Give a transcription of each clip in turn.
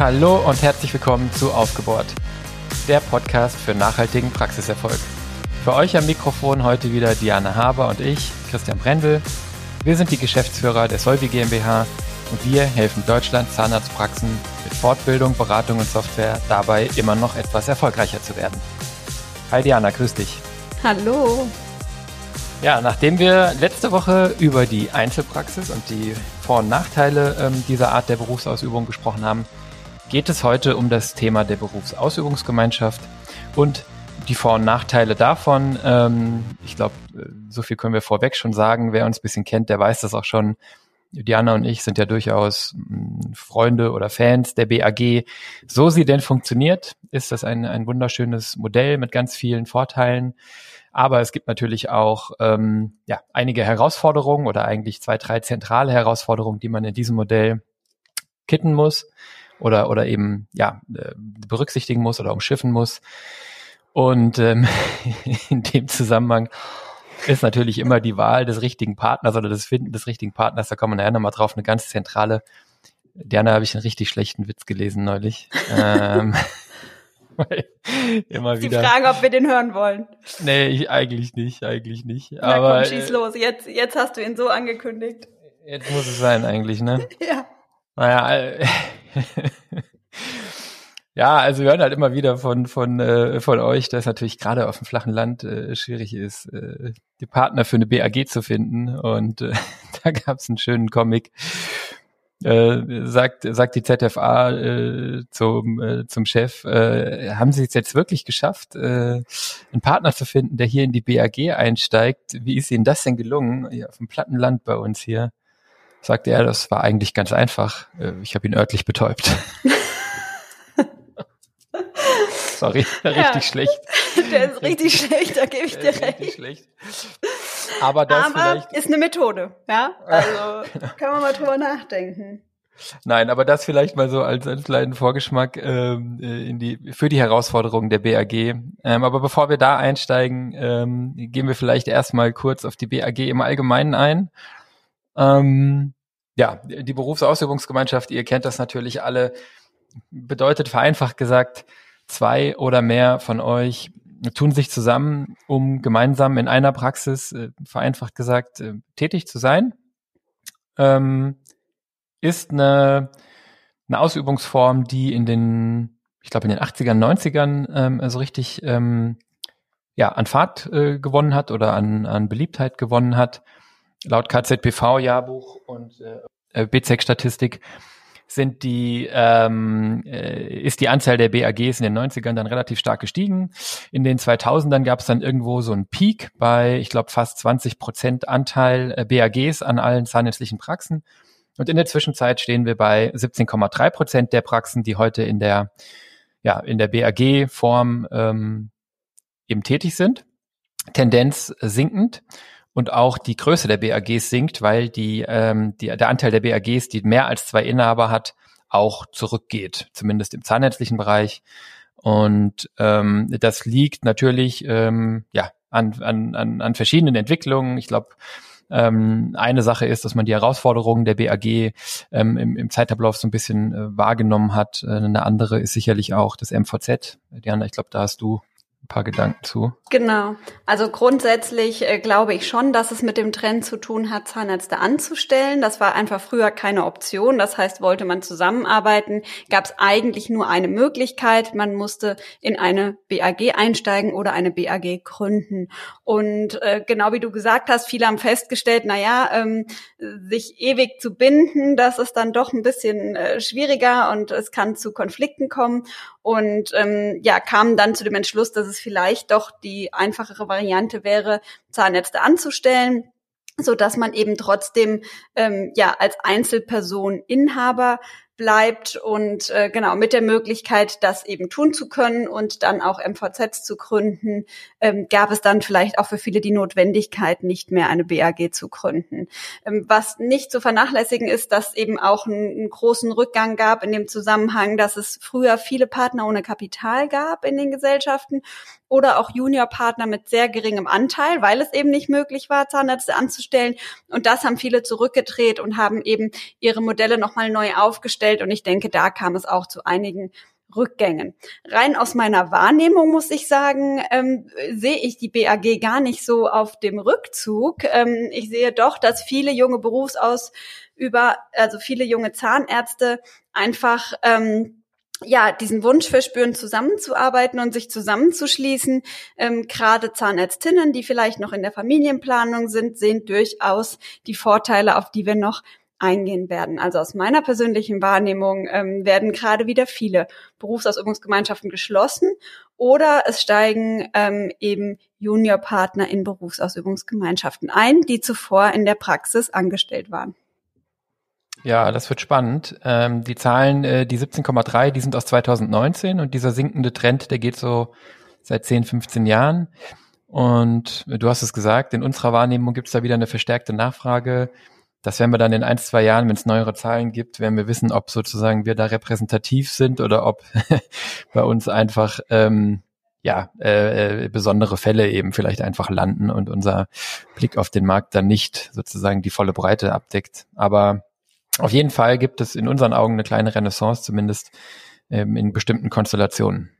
Hallo und herzlich willkommen zu Aufgebohrt, der Podcast für nachhaltigen Praxiserfolg. Für euch am Mikrofon heute wieder Diana Haber und ich, Christian Brendel. Wir sind die Geschäftsführer der Solvi GmbH und wir helfen Deutschland Zahnarztpraxen mit Fortbildung, Beratung und Software dabei immer noch etwas erfolgreicher zu werden. Hi Diana, grüß dich. Hallo. Ja, nachdem wir letzte Woche über die Einzelpraxis und die Vor- und Nachteile ähm, dieser Art der Berufsausübung gesprochen haben, geht es heute um das Thema der Berufsausübungsgemeinschaft und die Vor- und Nachteile davon. Ähm, ich glaube, äh, so viel können wir vorweg schon sagen. Wer uns ein bisschen kennt, der weiß das auch schon. Diana und ich sind ja durchaus mh, Freunde oder Fans der BAG. So sie denn funktioniert, ist das ein, ein wunderschönes Modell mit ganz vielen Vorteilen. Aber es gibt natürlich auch ähm, ja, einige Herausforderungen oder eigentlich zwei, drei zentrale Herausforderungen, die man in diesem Modell kitten muss oder, oder eben ja, äh, berücksichtigen muss oder umschiffen muss. Und ähm, in dem Zusammenhang ist natürlich immer die Wahl des richtigen Partners oder das Finden des richtigen Partners, da kommen wir nachher nochmal drauf, eine ganz zentrale. Diana habe ich einen richtig schlechten Witz gelesen neulich. ähm, immer Sie wieder. fragen, ob wir den hören wollen. Nee, ich, eigentlich nicht, eigentlich nicht. Na Aber komm, schieß äh, los. Jetzt, jetzt hast du ihn so angekündigt. Jetzt muss es sein, eigentlich, ne? ja. Naja, äh, ja, also wir hören halt immer wieder von von äh, von euch, dass natürlich gerade auf dem flachen Land äh, schwierig ist, äh, die Partner für eine BAG zu finden. Und äh, da gab es einen schönen Comic äh, sagt, sagt die ZFA äh, zum, äh, zum Chef, äh, haben Sie es jetzt wirklich geschafft, äh, einen Partner zu finden, der hier in die BAG einsteigt? Wie ist Ihnen das denn gelungen? Ja, auf dem Plattenland bei uns hier. Sagt er, das war eigentlich ganz einfach. Äh, ich habe ihn örtlich betäubt. Sorry, richtig ja, schlecht. Der ist richtig schlecht, da gebe ich dir recht. Schlecht. Aber das aber vielleicht ist eine Methode, ja? Also kann man mal drüber nachdenken. Nein, aber das vielleicht mal so als, als kleinen Vorgeschmack ähm, äh, in die für die Herausforderungen der BAG. Ähm, aber bevor wir da einsteigen, ähm, gehen wir vielleicht erstmal kurz auf die BAG im Allgemeinen ein. Ähm, ja, die Berufsausübungsgemeinschaft, ihr kennt das natürlich alle, bedeutet vereinfacht gesagt, zwei oder mehr von euch tun sich zusammen, um gemeinsam in einer Praxis, äh, vereinfacht gesagt, äh, tätig zu sein. Ähm, ist eine, eine Ausübungsform, die in den, ich glaube in den 80ern, 90ern ähm, so richtig ähm, ja, an Fahrt äh, gewonnen hat oder an, an Beliebtheit gewonnen hat. Laut KZPV-Jahrbuch und äh, BZEC-Statistik sind die, ähm, äh, ist die Anzahl der BAGs in den 90ern dann relativ stark gestiegen. In den 2000ern gab es dann irgendwo so einen Peak bei, ich glaube, fast 20 Prozent Anteil äh, BAGs an allen zahnärztlichen Praxen. Und in der Zwischenzeit stehen wir bei 17,3 Prozent der Praxen, die heute in der, ja, in der BAG-Form ähm, eben tätig sind. Tendenz sinkend und auch die Größe der BAGs sinkt, weil die, ähm, die, der Anteil der BAGs, die mehr als zwei Inhaber hat, auch zurückgeht, zumindest im zahnärztlichen Bereich. Und ähm, das liegt natürlich ähm, ja, an, an, an, an verschiedenen Entwicklungen. Ich glaube, ähm, eine Sache ist, dass man die Herausforderungen der BAG ähm, im, im Zeitablauf so ein bisschen äh, wahrgenommen hat. Äh, eine andere ist sicherlich auch das MVZ. Diana, ich glaube, da hast du paar Gedanken zu. Genau. Also grundsätzlich äh, glaube ich schon, dass es mit dem Trend zu tun hat, Zahnärzte anzustellen. Das war einfach früher keine Option. Das heißt, wollte man zusammenarbeiten, gab es eigentlich nur eine Möglichkeit. Man musste in eine BAG einsteigen oder eine BAG gründen. Und äh, genau wie du gesagt hast, viele haben festgestellt, na ja, ähm, sich ewig zu binden, das ist dann doch ein bisschen äh, schwieriger und es kann zu Konflikten kommen und ähm, ja, kamen dann zu dem Entschluss, dass es vielleicht doch die einfachere Variante wäre, Zahnärzte anzustellen so dass man eben trotzdem ähm, ja als Einzelperson Inhaber bleibt und äh, genau mit der Möglichkeit, das eben tun zu können und dann auch MVZs zu gründen, ähm, gab es dann vielleicht auch für viele die Notwendigkeit, nicht mehr eine BAG zu gründen. Ähm, was nicht zu vernachlässigen ist, dass eben auch einen, einen großen Rückgang gab in dem Zusammenhang, dass es früher viele Partner ohne Kapital gab in den Gesellschaften oder auch Juniorpartner mit sehr geringem Anteil, weil es eben nicht möglich war, Zahnärzte anzustellen. Und das haben viele zurückgedreht und haben eben ihre Modelle nochmal neu aufgestellt angestellt und ich denke, da kam es auch zu einigen Rückgängen. Rein aus meiner Wahrnehmung muss ich sagen, ähm, sehe ich die BAG gar nicht so auf dem Rückzug. Ähm, ich sehe doch, dass viele junge Berufsausüber, also viele junge Zahnärzte einfach ähm, ja, diesen Wunsch verspüren, zusammenzuarbeiten und sich zusammenzuschließen. Ähm, Gerade Zahnärztinnen, die vielleicht noch in der Familienplanung sind, sehen durchaus die Vorteile, auf die wir noch eingehen werden. Also aus meiner persönlichen Wahrnehmung ähm, werden gerade wieder viele Berufsausübungsgemeinschaften geschlossen oder es steigen ähm, eben Juniorpartner in Berufsausübungsgemeinschaften ein, die zuvor in der Praxis angestellt waren. Ja, das wird spannend. Ähm, die Zahlen, äh, die 17,3, die sind aus 2019 und dieser sinkende Trend, der geht so seit 10, 15 Jahren. Und du hast es gesagt, in unserer Wahrnehmung gibt es da wieder eine verstärkte Nachfrage dass wenn wir dann in ein, zwei Jahren, wenn es neuere Zahlen gibt, werden wir wissen, ob sozusagen wir da repräsentativ sind oder ob bei uns einfach ähm, ja äh, äh, besondere Fälle eben vielleicht einfach landen und unser Blick auf den Markt dann nicht sozusagen die volle Breite abdeckt. Aber auf jeden Fall gibt es in unseren Augen eine kleine Renaissance, zumindest ähm, in bestimmten Konstellationen.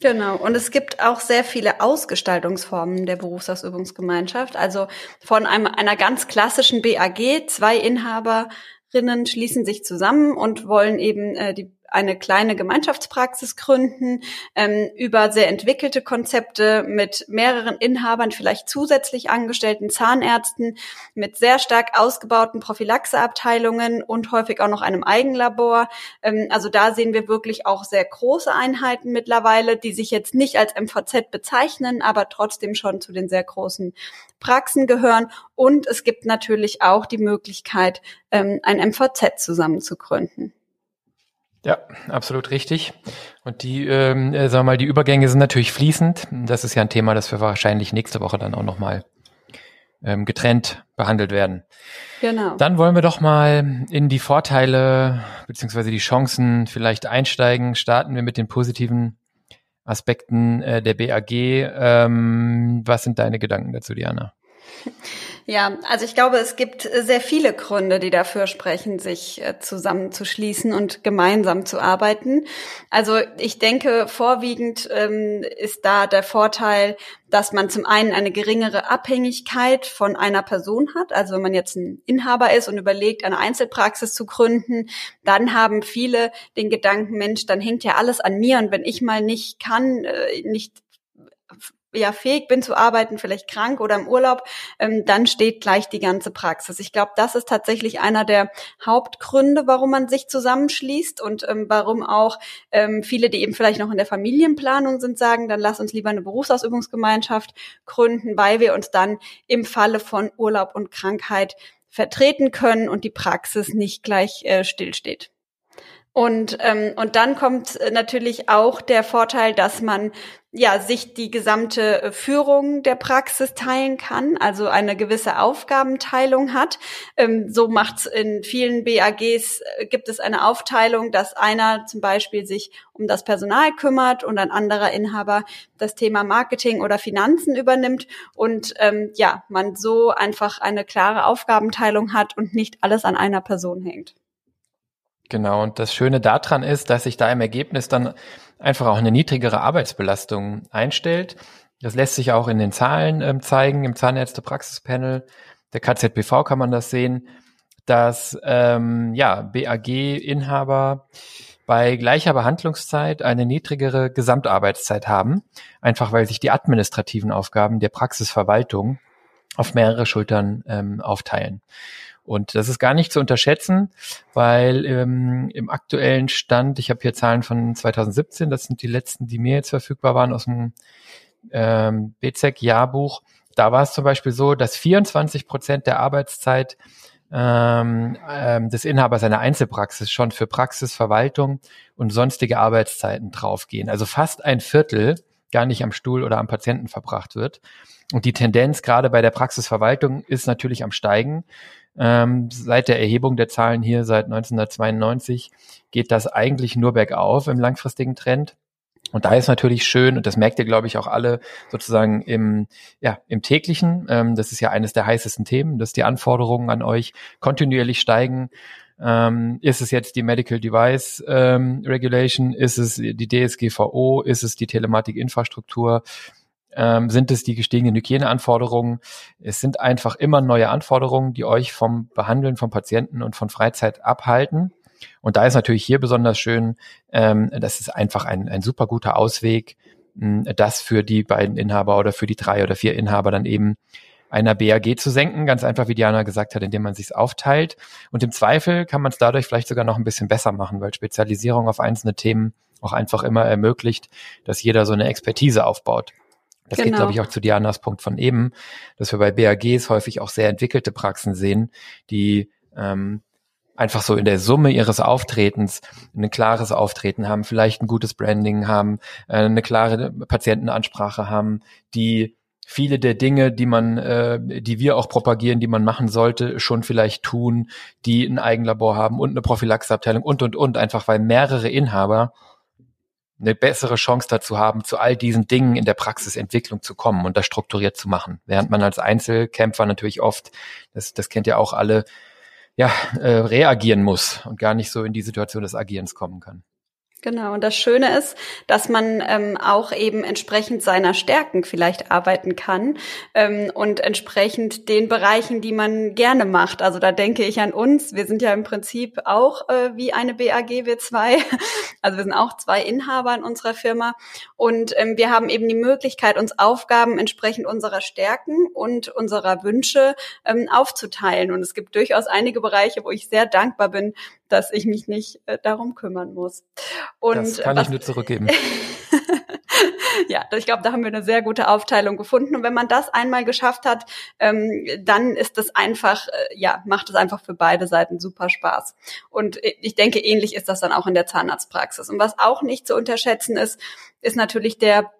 Genau. Und es gibt auch sehr viele Ausgestaltungsformen der Berufsausübungsgemeinschaft. Also von einem, einer ganz klassischen BAG, zwei Inhaberinnen schließen sich zusammen und wollen eben äh, die eine kleine Gemeinschaftspraxis gründen, ähm, über sehr entwickelte Konzepte mit mehreren Inhabern, vielleicht zusätzlich angestellten Zahnärzten, mit sehr stark ausgebauten Prophylaxeabteilungen und häufig auch noch einem Eigenlabor. Ähm, also da sehen wir wirklich auch sehr große Einheiten mittlerweile, die sich jetzt nicht als MVZ bezeichnen, aber trotzdem schon zu den sehr großen Praxen gehören. Und es gibt natürlich auch die Möglichkeit, ähm, ein MVZ zusammen zu gründen. Ja, absolut richtig. Und die, ähm, äh, sagen wir mal, die Übergänge sind natürlich fließend. Das ist ja ein Thema, das wir wahrscheinlich nächste Woche dann auch nochmal ähm, getrennt behandelt werden. Genau. Dann wollen wir doch mal in die Vorteile beziehungsweise die Chancen vielleicht einsteigen. Starten wir mit den positiven Aspekten äh, der BAG. Ähm, was sind deine Gedanken dazu, Diana? Ja, also ich glaube, es gibt sehr viele Gründe, die dafür sprechen, sich äh, zusammenzuschließen und gemeinsam zu arbeiten. Also ich denke, vorwiegend ähm, ist da der Vorteil, dass man zum einen eine geringere Abhängigkeit von einer Person hat. Also wenn man jetzt ein Inhaber ist und überlegt, eine Einzelpraxis zu gründen, dann haben viele den Gedanken, Mensch, dann hängt ja alles an mir und wenn ich mal nicht kann, äh, nicht ja fähig bin zu arbeiten, vielleicht krank oder im Urlaub, ähm, dann steht gleich die ganze Praxis. Ich glaube, das ist tatsächlich einer der Hauptgründe, warum man sich zusammenschließt und ähm, warum auch ähm, viele, die eben vielleicht noch in der Familienplanung sind, sagen, dann lass uns lieber eine Berufsausübungsgemeinschaft gründen, weil wir uns dann im Falle von Urlaub und Krankheit vertreten können und die Praxis nicht gleich äh, stillsteht. Und, ähm, und dann kommt natürlich auch der Vorteil, dass man ja sich die gesamte äh, Führung der Praxis teilen kann, also eine gewisse Aufgabenteilung hat. Ähm, so macht's in vielen BAGs äh, gibt es eine Aufteilung, dass einer zum Beispiel sich um das Personal kümmert und ein anderer Inhaber das Thema Marketing oder Finanzen übernimmt und ähm, ja man so einfach eine klare Aufgabenteilung hat und nicht alles an einer Person hängt. Genau, und das Schöne daran ist, dass sich da im Ergebnis dann einfach auch eine niedrigere Arbeitsbelastung einstellt. Das lässt sich auch in den Zahlen ähm, zeigen, im Zahnärzte-Praxispanel der KZBV kann man das sehen, dass ähm, ja, BAG-Inhaber bei gleicher Behandlungszeit eine niedrigere Gesamtarbeitszeit haben, einfach weil sich die administrativen Aufgaben der Praxisverwaltung auf mehrere Schultern ähm, aufteilen. Und das ist gar nicht zu unterschätzen, weil ähm, im aktuellen Stand, ich habe hier Zahlen von 2017, das sind die letzten, die mir jetzt verfügbar waren aus dem ähm, BZEC-Jahrbuch, da war es zum Beispiel so, dass 24 Prozent der Arbeitszeit ähm, ähm, des Inhabers einer Einzelpraxis schon für Praxisverwaltung und sonstige Arbeitszeiten draufgehen. Also fast ein Viertel gar nicht am Stuhl oder am Patienten verbracht wird. Und die Tendenz gerade bei der Praxisverwaltung ist natürlich am Steigen. Ähm, seit der Erhebung der Zahlen hier seit 1992 geht das eigentlich nur bergauf im langfristigen Trend. Und da ist natürlich schön, und das merkt ihr, glaube ich, auch alle sozusagen im, ja, im täglichen. Ähm, das ist ja eines der heißesten Themen, dass die Anforderungen an euch kontinuierlich steigen. Ähm, ist es jetzt die Medical Device ähm, Regulation? Ist es die DSGVO? Ist es die Telematikinfrastruktur? Ähm, sind es die gestiegenen Hygieneanforderungen? Es sind einfach immer neue Anforderungen, die euch vom Behandeln von Patienten und von Freizeit abhalten. Und da ist natürlich hier besonders schön, ähm, das ist einfach ein, ein super guter Ausweg, mh, das für die beiden Inhaber oder für die drei oder vier Inhaber dann eben einer BAG zu senken, ganz einfach, wie Diana gesagt hat, indem man sich aufteilt. Und im Zweifel kann man es dadurch vielleicht sogar noch ein bisschen besser machen, weil Spezialisierung auf einzelne Themen auch einfach immer ermöglicht, dass jeder so eine Expertise aufbaut. Das genau. geht, glaube ich, auch zu Dianas Punkt von eben, dass wir bei BAGs häufig auch sehr entwickelte Praxen sehen, die ähm, einfach so in der Summe ihres Auftretens ein klares Auftreten haben, vielleicht ein gutes Branding haben, äh, eine klare Patientenansprache haben, die viele der Dinge, die man, äh, die wir auch propagieren, die man machen sollte, schon vielleicht tun, die ein Eigenlabor haben und eine Prophylaxeabteilung und und und, einfach weil mehrere Inhaber eine bessere Chance dazu haben, zu all diesen Dingen in der Praxisentwicklung zu kommen und das strukturiert zu machen. Während man als Einzelkämpfer natürlich oft, das, das kennt ihr auch alle, ja, äh, reagieren muss und gar nicht so in die Situation des Agierens kommen kann. Genau, und das Schöne ist, dass man ähm, auch eben entsprechend seiner Stärken vielleicht arbeiten kann ähm, und entsprechend den Bereichen, die man gerne macht. Also da denke ich an uns. Wir sind ja im Prinzip auch äh, wie eine BAG, wir zwei. Also wir sind auch zwei Inhaber in unserer Firma und ähm, wir haben eben die Möglichkeit, uns Aufgaben entsprechend unserer Stärken und unserer Wünsche ähm, aufzuteilen. Und es gibt durchaus einige Bereiche, wo ich sehr dankbar bin, dass ich mich nicht äh, darum kümmern muss. Und das kann was, ich nur zurückgeben. ja, ich glaube, da haben wir eine sehr gute Aufteilung gefunden. Und wenn man das einmal geschafft hat, ähm, dann ist das einfach, äh, ja, macht es einfach für beide Seiten super Spaß. Und ich denke, ähnlich ist das dann auch in der Zahnarztpraxis. Und was auch nicht zu unterschätzen ist, ist natürlich der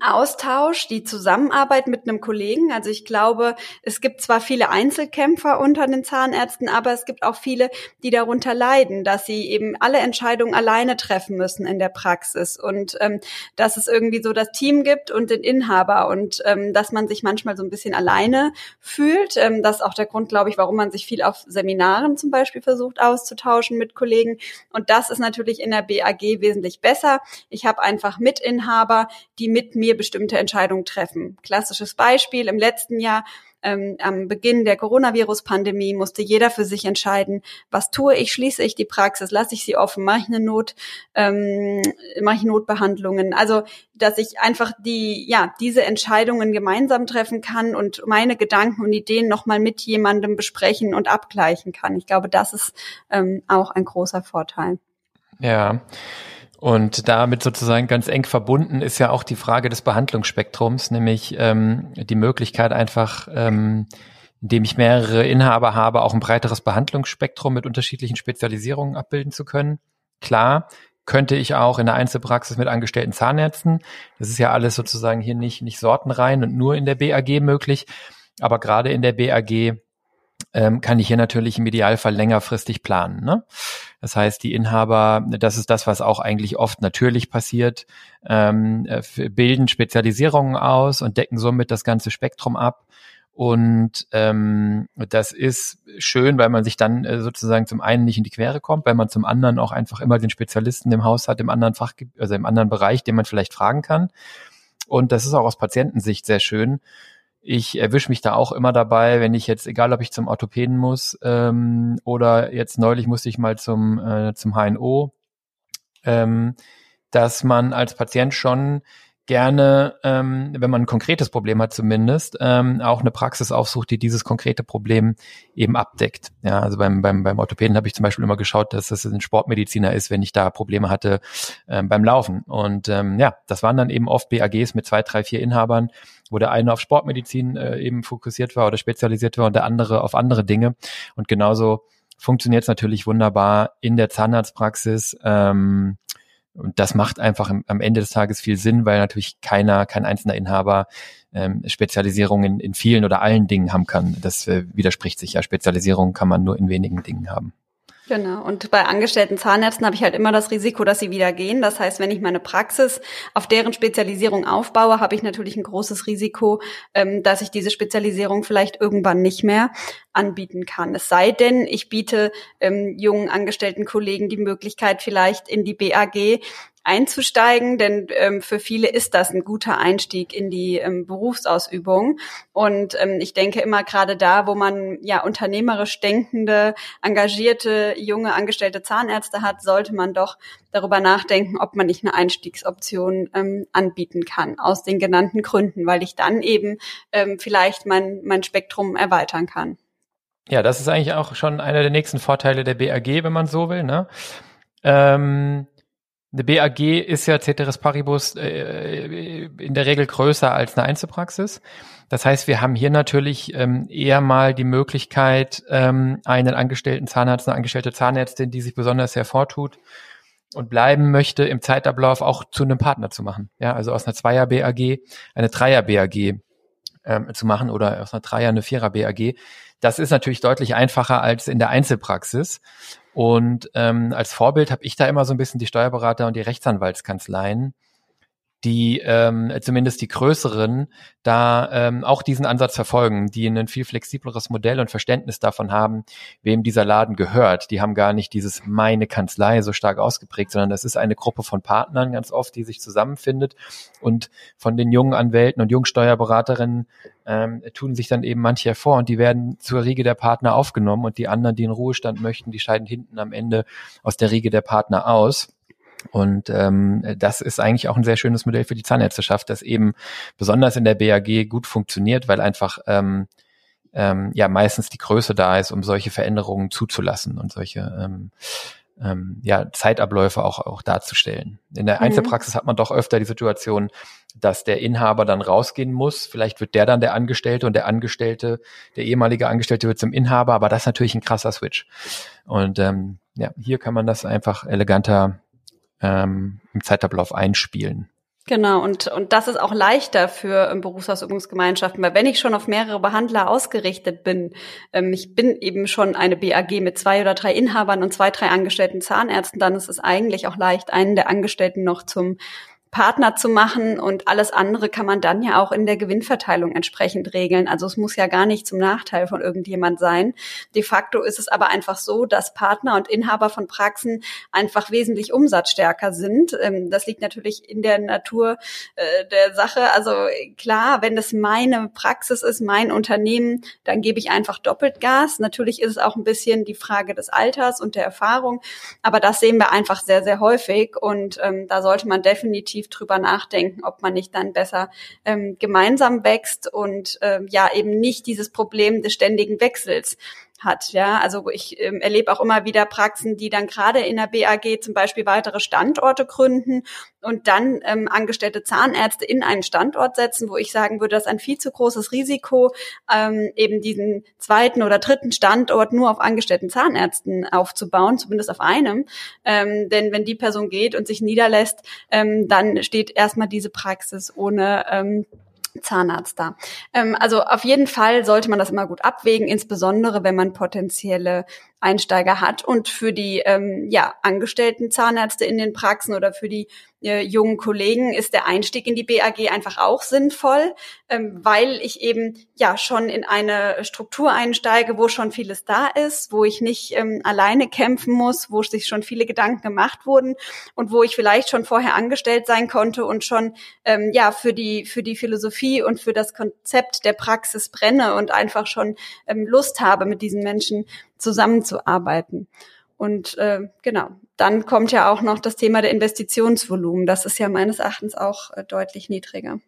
Austausch, die Zusammenarbeit mit einem Kollegen. Also ich glaube, es gibt zwar viele Einzelkämpfer unter den Zahnärzten, aber es gibt auch viele, die darunter leiden, dass sie eben alle Entscheidungen alleine treffen müssen in der Praxis und ähm, dass es irgendwie so das Team gibt und den Inhaber und ähm, dass man sich manchmal so ein bisschen alleine fühlt. Ähm, das ist auch der Grund, glaube ich, warum man sich viel auf Seminaren zum Beispiel versucht auszutauschen mit Kollegen. Und das ist natürlich in der BAG wesentlich besser. Ich habe einfach Mitinhaber, die mit mir bestimmte Entscheidungen treffen. Klassisches Beispiel im letzten Jahr ähm, am Beginn der Coronavirus-Pandemie musste jeder für sich entscheiden, was tue ich, schließe ich die Praxis, lasse ich sie offen, mache ich eine Not, ähm, mache ich Notbehandlungen. Also, dass ich einfach die, ja, diese Entscheidungen gemeinsam treffen kann und meine Gedanken und Ideen nochmal mit jemandem besprechen und abgleichen kann. Ich glaube, das ist ähm, auch ein großer Vorteil. Ja. Und damit sozusagen ganz eng verbunden ist ja auch die Frage des Behandlungsspektrums, nämlich ähm, die Möglichkeit einfach, ähm, indem ich mehrere Inhaber habe, auch ein breiteres Behandlungsspektrum mit unterschiedlichen Spezialisierungen abbilden zu können. Klar, könnte ich auch in der Einzelpraxis mit angestellten Zahnärzten. Das ist ja alles sozusagen hier nicht, nicht sortenrein und nur in der BAG möglich. Aber gerade in der BAG ähm, kann ich hier natürlich im Idealfall längerfristig planen. Ne? Das heißt, die Inhaber, das ist das, was auch eigentlich oft natürlich passiert, ähm, äh, bilden Spezialisierungen aus und decken somit das ganze Spektrum ab. Und ähm, das ist schön, weil man sich dann äh, sozusagen zum einen nicht in die Quere kommt, weil man zum anderen auch einfach immer den Spezialisten im Haus hat, im anderen Fach, also im anderen Bereich, den man vielleicht fragen kann. Und das ist auch aus Patientensicht sehr schön, ich erwische mich da auch immer dabei, wenn ich jetzt, egal ob ich zum Orthopäden muss ähm, oder jetzt neulich musste ich mal zum, äh, zum HNO, ähm, dass man als Patient schon gerne, ähm, wenn man ein konkretes Problem hat zumindest, ähm, auch eine Praxis aufsucht, die dieses konkrete Problem eben abdeckt. Ja, also beim, beim, beim Orthopäden habe ich zum Beispiel immer geschaut, dass es ein Sportmediziner ist, wenn ich da Probleme hatte ähm, beim Laufen. Und ähm, ja, das waren dann eben oft BAGs mit zwei, drei, vier Inhabern, wo der eine auf Sportmedizin äh, eben fokussiert war oder spezialisiert war und der andere auf andere Dinge. Und genauso funktioniert es natürlich wunderbar in der Zahnarztpraxis. Ähm, und das macht einfach am Ende des Tages viel Sinn, weil natürlich keiner, kein einzelner Inhaber ähm, Spezialisierung in, in vielen oder allen Dingen haben kann. Das äh, widerspricht sich ja. Spezialisierung kann man nur in wenigen Dingen haben. Genau. Und bei angestellten Zahnärzten habe ich halt immer das Risiko, dass sie wieder gehen. Das heißt, wenn ich meine Praxis auf deren Spezialisierung aufbaue, habe ich natürlich ein großes Risiko, ähm, dass ich diese Spezialisierung vielleicht irgendwann nicht mehr anbieten kann. Es sei denn, ich biete ähm, jungen angestellten Kollegen die Möglichkeit, vielleicht in die BAG einzusteigen, denn ähm, für viele ist das ein guter Einstieg in die ähm, Berufsausübung. Und ähm, ich denke immer gerade da, wo man ja unternehmerisch denkende, engagierte, junge, angestellte Zahnärzte hat, sollte man doch darüber nachdenken, ob man nicht eine Einstiegsoption ähm, anbieten kann, aus den genannten Gründen, weil ich dann eben ähm, vielleicht mein, mein Spektrum erweitern kann. Ja, das ist eigentlich auch schon einer der nächsten Vorteile der BAG, wenn man so will. Ne? Ähm eine BAG ist ja Ceteris Paribus äh, in der Regel größer als eine Einzelpraxis. Das heißt, wir haben hier natürlich ähm, eher mal die Möglichkeit, ähm, einen angestellten Zahnarzt, eine angestellte Zahnärztin, die sich besonders hervortut und bleiben möchte, im Zeitablauf auch zu einem Partner zu machen. Ja, also aus einer Zweier BAG eine Dreier BAG ähm, zu machen oder aus einer Dreier eine Vierer BAG. Das ist natürlich deutlich einfacher als in der Einzelpraxis. Und ähm, als Vorbild habe ich da immer so ein bisschen die Steuerberater und die Rechtsanwaltskanzleien, die ähm, zumindest die größeren da ähm, auch diesen Ansatz verfolgen, die ein viel flexibleres Modell und Verständnis davon haben, wem dieser Laden gehört. Die haben gar nicht dieses meine Kanzlei so stark ausgeprägt, sondern das ist eine Gruppe von Partnern ganz oft, die sich zusammenfindet und von den jungen Anwälten und jungen Steuerberaterinnen ähm, tun sich dann eben manche hervor und die werden zur Riege der Partner aufgenommen und die anderen, die in Ruhestand möchten, die scheiden hinten am Ende aus der Riege der Partner aus. Und ähm, das ist eigentlich auch ein sehr schönes Modell für die Zahnärzteschaft, das eben besonders in der BAG gut funktioniert, weil einfach ähm, ähm, ja meistens die Größe da ist, um solche Veränderungen zuzulassen und solche ähm, ähm, ja, Zeitabläufe auch, auch darzustellen. In der mhm. Einzelpraxis hat man doch öfter die Situation, dass der Inhaber dann rausgehen muss. Vielleicht wird der dann der Angestellte und der Angestellte, der ehemalige Angestellte wird zum Inhaber, aber das ist natürlich ein krasser Switch. Und ähm, ja, hier kann man das einfach eleganter ähm, im Zeitablauf einspielen. Genau, und, und das ist auch leichter für ähm, Berufsausübungsgemeinschaften, weil wenn ich schon auf mehrere Behandler ausgerichtet bin, ähm, ich bin eben schon eine BAG mit zwei oder drei Inhabern und zwei, drei angestellten Zahnärzten, dann ist es eigentlich auch leicht, einen der Angestellten noch zum Partner zu machen und alles andere kann man dann ja auch in der Gewinnverteilung entsprechend regeln. Also es muss ja gar nicht zum Nachteil von irgendjemand sein. De facto ist es aber einfach so, dass Partner und Inhaber von Praxen einfach wesentlich umsatzstärker sind. Ähm, das liegt natürlich in der Natur äh, der Sache. Also klar, wenn das meine Praxis ist, mein Unternehmen, dann gebe ich einfach doppelt Gas. Natürlich ist es auch ein bisschen die Frage des Alters und der Erfahrung, aber das sehen wir einfach sehr, sehr häufig und ähm, da sollte man definitiv intensiv drüber nachdenken, ob man nicht dann besser ähm, gemeinsam wächst und ähm, ja eben nicht dieses Problem des ständigen Wechsels hat. Ja, also ich ähm, erlebe auch immer wieder Praxen, die dann gerade in der BAG zum Beispiel weitere Standorte gründen und dann ähm, angestellte Zahnärzte in einen Standort setzen, wo ich sagen würde, das ist ein viel zu großes Risiko, ähm, eben diesen zweiten oder dritten Standort nur auf angestellten Zahnärzten aufzubauen, zumindest auf einem. Ähm, denn wenn die Person geht und sich niederlässt, ähm, dann steht erstmal diese Praxis ohne ähm, Zahnarzt da. Ähm, also auf jeden Fall sollte man das immer gut abwägen, insbesondere wenn man potenzielle Einsteiger hat. Und für die ähm, ja, angestellten Zahnärzte in den Praxen oder für die äh, jungen Kollegen ist der Einstieg in die BAG einfach auch sinnvoll, ähm, weil ich eben ja schon in eine Struktur einsteige, wo schon vieles da ist, wo ich nicht ähm, alleine kämpfen muss, wo sich schon viele Gedanken gemacht wurden und wo ich vielleicht schon vorher angestellt sein konnte und schon ähm, ja für die für die Philosophie und für das Konzept der Praxis brenne und einfach schon ähm, Lust habe, mit diesen Menschen zusammenzuarbeiten. Und äh, genau, dann kommt ja auch noch das Thema der Investitionsvolumen. Das ist ja meines Erachtens auch äh, deutlich niedriger.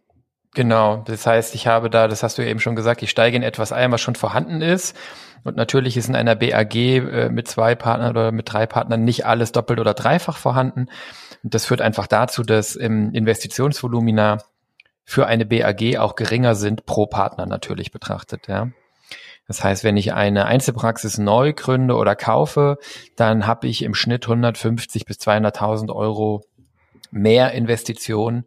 Genau, das heißt, ich habe da, das hast du eben schon gesagt, ich steige in etwas ein, was schon vorhanden ist. Und natürlich ist in einer BAG äh, mit zwei Partnern oder mit drei Partnern nicht alles doppelt oder dreifach vorhanden. Und das führt einfach dazu, dass im Investitionsvolumina für eine BAG auch geringer sind pro Partner natürlich betrachtet, ja. Das heißt, wenn ich eine Einzelpraxis neu gründe oder kaufe, dann habe ich im Schnitt 150 bis 200.000 Euro mehr Investitionen,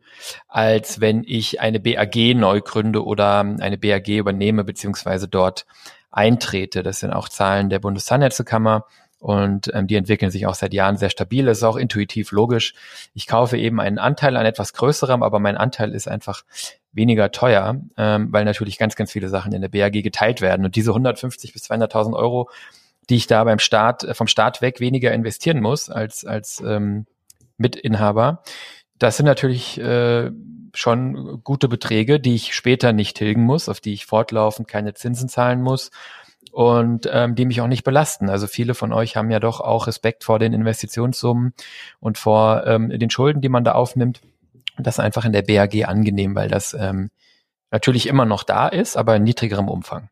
als wenn ich eine BAG neu gründe oder eine BAG übernehme beziehungsweise dort eintrete. Das sind auch Zahlen der Bundeszahnärztekammer und ähm, die entwickeln sich auch seit Jahren sehr stabil. Das ist auch intuitiv logisch. Ich kaufe eben einen Anteil an etwas Größerem, aber mein Anteil ist einfach weniger teuer, ähm, weil natürlich ganz, ganz viele Sachen in der BAG geteilt werden. Und diese 150 bis 200.000 Euro, die ich da beim Staat, äh, vom Staat weg weniger investieren muss als, als ähm, Mitinhaber, das sind natürlich äh, schon gute Beträge, die ich später nicht tilgen muss, auf die ich fortlaufend keine Zinsen zahlen muss und ähm, die mich auch nicht belasten. Also viele von euch haben ja doch auch Respekt vor den Investitionssummen und vor ähm, den Schulden, die man da aufnimmt. Das einfach in der BAG angenehm, weil das ähm, natürlich immer noch da ist, aber in niedrigerem Umfang.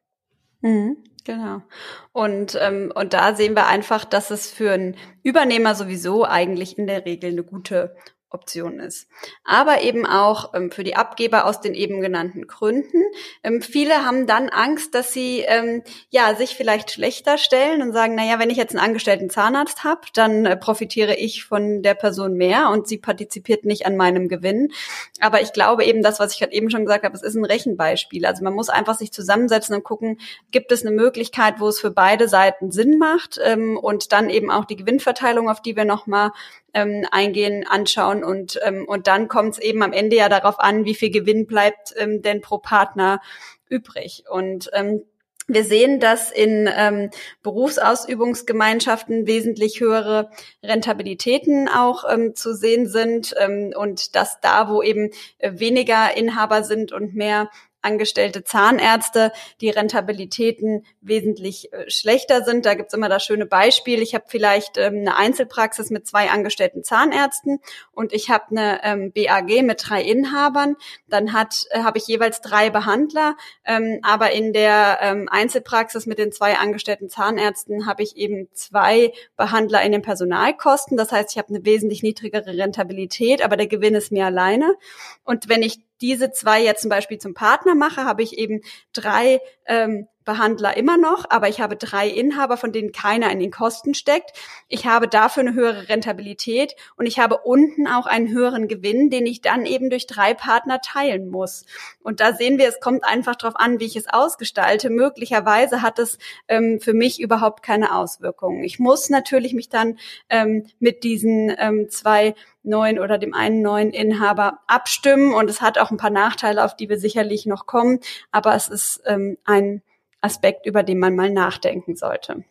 Mhm. Genau. Und, ähm, und da sehen wir einfach, dass es für einen Übernehmer sowieso eigentlich in der Regel eine gute Option ist. Aber eben auch ähm, für die Abgeber aus den eben genannten Gründen. Ähm, viele haben dann Angst, dass sie ähm, ja sich vielleicht schlechter stellen und sagen, naja, wenn ich jetzt einen angestellten Zahnarzt habe, dann äh, profitiere ich von der Person mehr und sie partizipiert nicht an meinem Gewinn. Aber ich glaube eben, das, was ich gerade eben schon gesagt habe, es ist ein Rechenbeispiel. Also man muss einfach sich zusammensetzen und gucken, gibt es eine Möglichkeit, wo es für beide Seiten Sinn macht ähm, und dann eben auch die Gewinnverteilung, auf die wir nochmal ähm, eingehen, anschauen und, ähm, und dann kommt es eben am Ende ja darauf an, wie viel Gewinn bleibt ähm, denn pro Partner übrig. Und ähm, wir sehen, dass in ähm, Berufsausübungsgemeinschaften wesentlich höhere Rentabilitäten auch ähm, zu sehen sind ähm, und dass da, wo eben weniger Inhaber sind und mehr angestellte Zahnärzte, die Rentabilitäten wesentlich äh, schlechter sind. Da gibt's immer das schöne Beispiel. Ich habe vielleicht ähm, eine Einzelpraxis mit zwei angestellten Zahnärzten und ich habe eine ähm, BAG mit drei Inhabern. Dann hat äh, habe ich jeweils drei Behandler, ähm, aber in der ähm, Einzelpraxis mit den zwei angestellten Zahnärzten habe ich eben zwei Behandler in den Personalkosten. Das heißt, ich habe eine wesentlich niedrigere Rentabilität, aber der Gewinn ist mir alleine. Und wenn ich diese zwei jetzt zum Beispiel zum Partner mache, habe ich eben drei ähm, Behandler immer noch, aber ich habe drei Inhaber, von denen keiner in den Kosten steckt. Ich habe dafür eine höhere Rentabilität und ich habe unten auch einen höheren Gewinn, den ich dann eben durch drei Partner teilen muss. Und da sehen wir, es kommt einfach darauf an, wie ich es ausgestalte. Möglicherweise hat es ähm, für mich überhaupt keine Auswirkungen. Ich muss natürlich mich dann ähm, mit diesen ähm, zwei neuen oder dem einen neuen Inhaber abstimmen und es hat auch ein paar Nachteile, auf die wir sicherlich noch kommen, aber es ist ähm, ein Aspekt, über den man mal nachdenken sollte.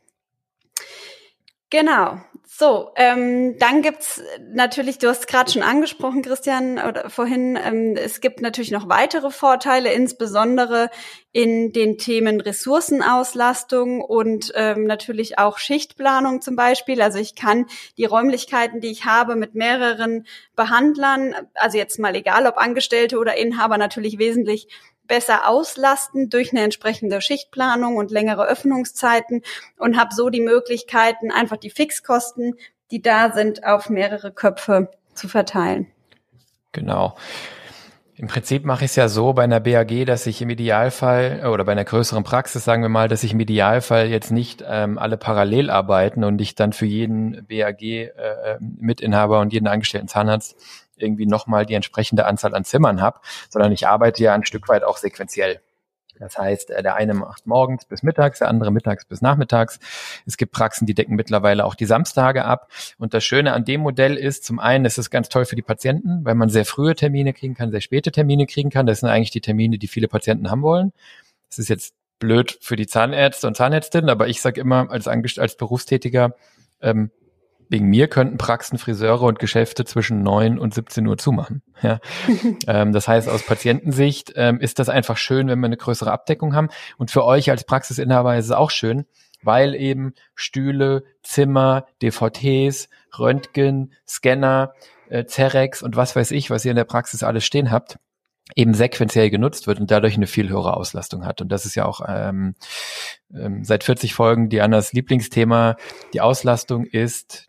Genau. So, ähm, dann gibt's natürlich, du hast gerade schon angesprochen, Christian, oder vorhin, ähm, es gibt natürlich noch weitere Vorteile, insbesondere in den Themen Ressourcenauslastung und ähm, natürlich auch Schichtplanung zum Beispiel. Also ich kann die Räumlichkeiten, die ich habe, mit mehreren Behandlern, also jetzt mal egal ob Angestellte oder Inhaber, natürlich wesentlich besser auslasten durch eine entsprechende Schichtplanung und längere Öffnungszeiten und habe so die Möglichkeiten, einfach die Fixkosten, die da sind, auf mehrere Köpfe zu verteilen. Genau. Im Prinzip mache ich es ja so bei einer BAG, dass ich im Idealfall oder bei einer größeren Praxis sagen wir mal, dass ich im Idealfall jetzt nicht ähm, alle parallel arbeiten und ich dann für jeden BAG äh, äh, und jeden angestellten Zahnarzt irgendwie nochmal die entsprechende Anzahl an Zimmern habe, sondern ich arbeite ja ein Stück weit auch sequenziell. Das heißt, äh, der eine macht morgens bis mittags, der andere mittags bis nachmittags. Es gibt Praxen, die decken mittlerweile auch die Samstage ab. Und das Schöne an dem Modell ist, zum einen ist es ganz toll für die Patienten, weil man sehr frühe Termine kriegen kann, sehr späte Termine kriegen kann. Das sind eigentlich die Termine, die viele Patienten haben wollen. Das ist jetzt blöd für die Zahnärzte und Zahnärztinnen, aber ich sage immer als, als Berufstätiger, ähm, wegen mir könnten Praxen, Friseure und Geschäfte zwischen neun und 17 Uhr zumachen. Ja. ähm, das heißt, aus Patientensicht ähm, ist das einfach schön, wenn wir eine größere Abdeckung haben. Und für euch als Praxisinhaber ist es auch schön, weil eben Stühle, Zimmer, DVTs, Röntgen, Scanner, äh, Cerex und was weiß ich, was ihr in der Praxis alles stehen habt, eben sequenziell genutzt wird und dadurch eine viel höhere Auslastung hat. Und das ist ja auch ähm, ähm, seit 40 Folgen Dianas Lieblingsthema. Die Auslastung ist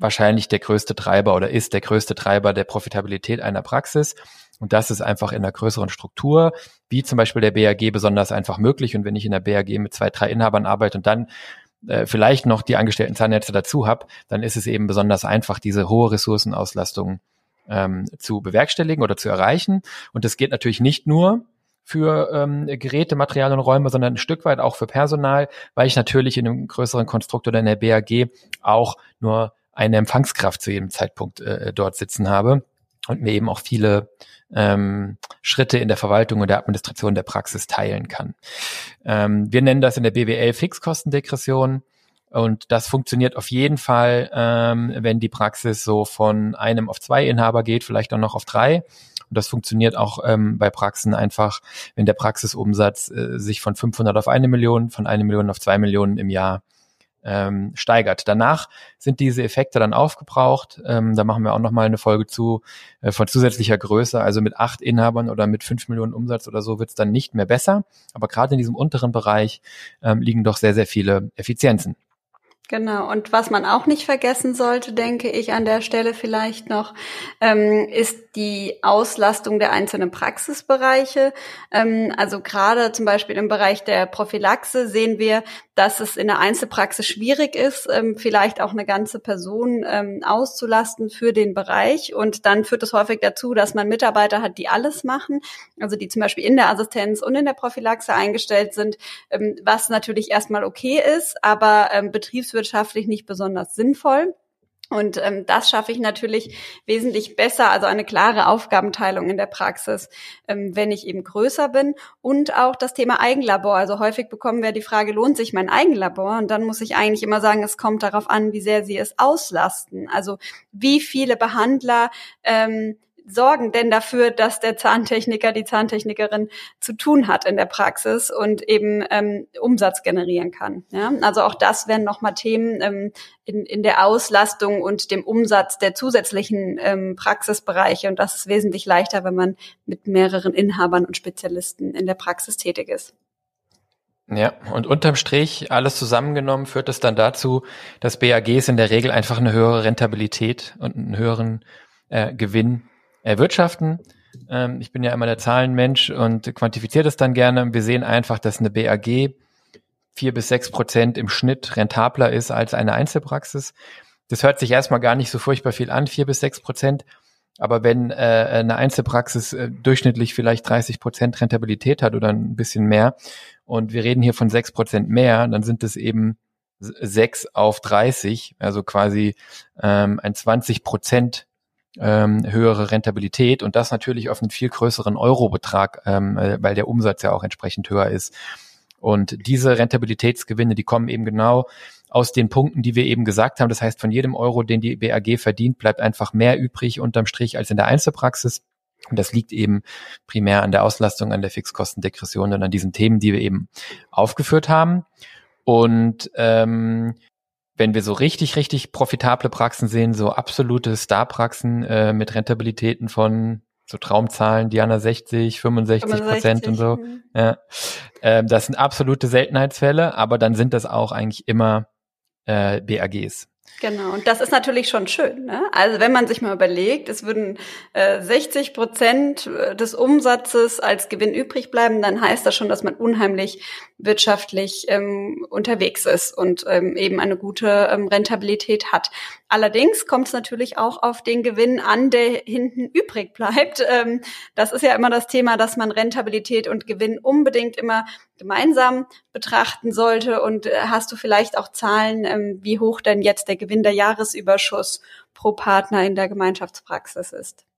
wahrscheinlich der größte Treiber oder ist der größte Treiber der Profitabilität einer Praxis. Und das ist einfach in einer größeren Struktur, wie zum Beispiel der BAG, besonders einfach möglich. Und wenn ich in der BAG mit zwei, drei Inhabern arbeite und dann äh, vielleicht noch die angestellten Zahnärzte dazu habe, dann ist es eben besonders einfach, diese hohe Ressourcenauslastung ähm, zu bewerkstelligen oder zu erreichen. Und das geht natürlich nicht nur für ähm, Geräte, Material und Räume, sondern ein Stück weit auch für Personal, weil ich natürlich in einem größeren Konstrukt oder in der BAG auch nur eine Empfangskraft zu jedem Zeitpunkt äh, dort sitzen habe. und mir eben auch viele ähm, Schritte in der Verwaltung und der Administration der Praxis teilen kann. Ähm, wir nennen das in der BWL Fixkostendegression. Und das funktioniert auf jeden Fall, ähm, wenn die Praxis so von einem auf zwei Inhaber geht, vielleicht auch noch auf drei. Und das funktioniert auch ähm, bei Praxen einfach, wenn der Praxisumsatz äh, sich von 500 auf eine Million, von eine Million auf zwei Millionen im Jahr ähm, steigert. Danach sind diese Effekte dann aufgebraucht. Ähm, da machen wir auch nochmal eine Folge zu äh, von zusätzlicher Größe. Also mit acht Inhabern oder mit fünf Millionen Umsatz oder so wird es dann nicht mehr besser. Aber gerade in diesem unteren Bereich ähm, liegen doch sehr, sehr viele Effizienzen. Genau. Und was man auch nicht vergessen sollte, denke ich an der Stelle vielleicht noch, ähm, ist die Auslastung der einzelnen Praxisbereiche. Ähm, also gerade zum Beispiel im Bereich der Prophylaxe sehen wir, dass es in der Einzelpraxis schwierig ist, ähm, vielleicht auch eine ganze Person ähm, auszulasten für den Bereich. Und dann führt es häufig dazu, dass man Mitarbeiter hat, die alles machen, also die zum Beispiel in der Assistenz und in der Prophylaxe eingestellt sind, ähm, was natürlich erstmal okay ist, aber ähm, betriebswirtschaftlich nicht besonders sinnvoll. Und ähm, das schaffe ich natürlich wesentlich besser, also eine klare Aufgabenteilung in der Praxis, ähm, wenn ich eben größer bin. Und auch das Thema Eigenlabor. Also häufig bekommen wir die Frage, lohnt sich mein Eigenlabor? Und dann muss ich eigentlich immer sagen, es kommt darauf an, wie sehr sie es auslasten. Also wie viele Behandler ähm, sorgen denn dafür, dass der Zahntechniker, die Zahntechnikerin zu tun hat in der Praxis und eben ähm, Umsatz generieren kann. Ja? Also auch das wären nochmal Themen ähm, in, in der Auslastung und dem Umsatz der zusätzlichen ähm, Praxisbereiche. Und das ist wesentlich leichter, wenn man mit mehreren Inhabern und Spezialisten in der Praxis tätig ist. Ja, und unterm Strich, alles zusammengenommen, führt es dann dazu, dass BAGs in der Regel einfach eine höhere Rentabilität und einen höheren äh, Gewinn erwirtschaften. Ähm, ich bin ja immer der Zahlenmensch und quantifiziere das dann gerne. Wir sehen einfach, dass eine BAG vier bis sechs Prozent im Schnitt rentabler ist als eine Einzelpraxis. Das hört sich erstmal gar nicht so furchtbar viel an, vier bis sechs Prozent. Aber wenn äh, eine Einzelpraxis äh, durchschnittlich vielleicht 30 Prozent Rentabilität hat oder ein bisschen mehr und wir reden hier von sechs Prozent mehr, dann sind es eben sechs auf 30, also quasi ähm, ein 20 Prozent ähm, höhere Rentabilität und das natürlich auf einen viel größeren Eurobetrag, ähm, äh, weil der Umsatz ja auch entsprechend höher ist. Und diese Rentabilitätsgewinne, die kommen eben genau aus den Punkten, die wir eben gesagt haben. Das heißt, von jedem Euro, den die BAG verdient, bleibt einfach mehr übrig unterm Strich als in der Einzelpraxis. Und das liegt eben primär an der Auslastung, an der Fixkostendegression und an diesen Themen, die wir eben aufgeführt haben. Und ähm, wenn wir so richtig, richtig profitable Praxen sehen, so absolute Star-Praxen äh, mit Rentabilitäten von so Traumzahlen, Diana 60, 65 Prozent und so. Mhm. Ja. Ähm, das sind absolute Seltenheitsfälle, aber dann sind das auch eigentlich immer äh, BAGs. Genau, und das ist natürlich schon schön. Ne? Also wenn man sich mal überlegt, es würden äh, 60 Prozent des Umsatzes als Gewinn übrig bleiben, dann heißt das schon, dass man unheimlich wirtschaftlich ähm, unterwegs ist und ähm, eben eine gute ähm, Rentabilität hat. Allerdings kommt es natürlich auch auf den Gewinn an, der hinten übrig bleibt. Ähm, das ist ja immer das Thema, dass man Rentabilität und Gewinn unbedingt immer gemeinsam betrachten sollte. Und äh, hast du vielleicht auch Zahlen, ähm, wie hoch denn jetzt der Gewinn der Jahresüberschuss pro Partner in der Gemeinschaftspraxis ist?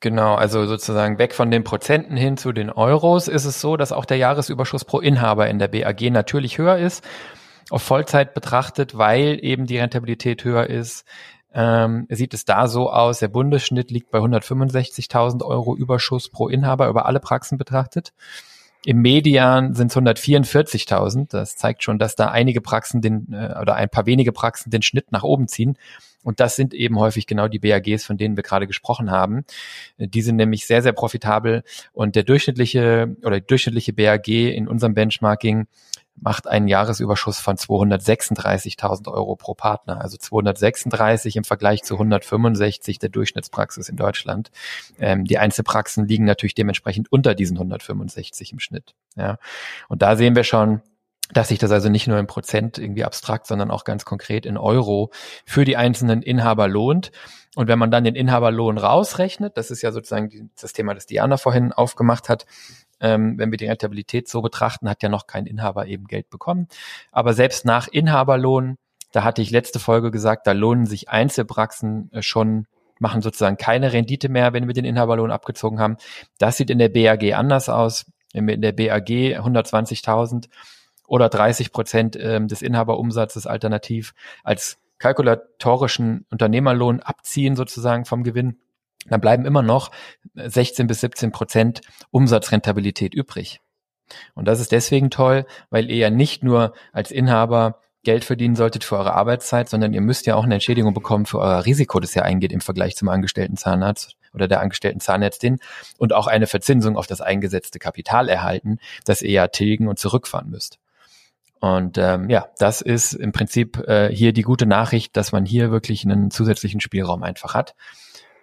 Genau, also sozusagen weg von den Prozenten hin zu den Euros ist es so, dass auch der Jahresüberschuss pro Inhaber in der BAG natürlich höher ist, auf Vollzeit betrachtet, weil eben die Rentabilität höher ist. Ähm, sieht es da so aus, der Bundesschnitt liegt bei 165.000 Euro Überschuss pro Inhaber über alle Praxen betrachtet. Im Median sind es 144.000. Das zeigt schon, dass da einige Praxen den äh, oder ein paar wenige Praxen den Schnitt nach oben ziehen. Und das sind eben häufig genau die BAGs, von denen wir gerade gesprochen haben. Die sind nämlich sehr, sehr profitabel und der durchschnittliche oder die durchschnittliche BAG in unserem Benchmarking macht einen Jahresüberschuss von 236.000 Euro pro Partner, also 236 im Vergleich zu 165 der Durchschnittspraxis in Deutschland. Ähm, die Einzelpraxen liegen natürlich dementsprechend unter diesen 165 im Schnitt. Ja. Und da sehen wir schon, dass sich das also nicht nur in Prozent irgendwie abstrakt, sondern auch ganz konkret in Euro für die einzelnen Inhaber lohnt. Und wenn man dann den Inhaberlohn rausrechnet, das ist ja sozusagen das Thema, das Diana vorhin aufgemacht hat, ähm, wenn wir die Rentabilität so betrachten, hat ja noch kein Inhaber eben Geld bekommen. Aber selbst nach Inhaberlohn, da hatte ich letzte Folge gesagt, da lohnen sich Einzelpraxen äh, schon machen sozusagen keine Rendite mehr, wenn wir den Inhaberlohn abgezogen haben. Das sieht in der BAG anders aus. Wenn wir in der BAG 120.000 oder 30 Prozent ähm, des Inhaberumsatzes alternativ als kalkulatorischen Unternehmerlohn abziehen sozusagen vom Gewinn, dann bleiben immer noch 16 bis 17 Prozent Umsatzrentabilität übrig. Und das ist deswegen toll, weil ihr ja nicht nur als Inhaber Geld verdienen solltet für eure Arbeitszeit, sondern ihr müsst ja auch eine Entschädigung bekommen für euer Risiko, das ihr eingeht im Vergleich zum angestellten Zahnarzt oder der angestellten Zahnärztin und auch eine Verzinsung auf das eingesetzte Kapital erhalten, das ihr ja tilgen und zurückfahren müsst. Und ähm, ja, das ist im Prinzip äh, hier die gute Nachricht, dass man hier wirklich einen zusätzlichen Spielraum einfach hat.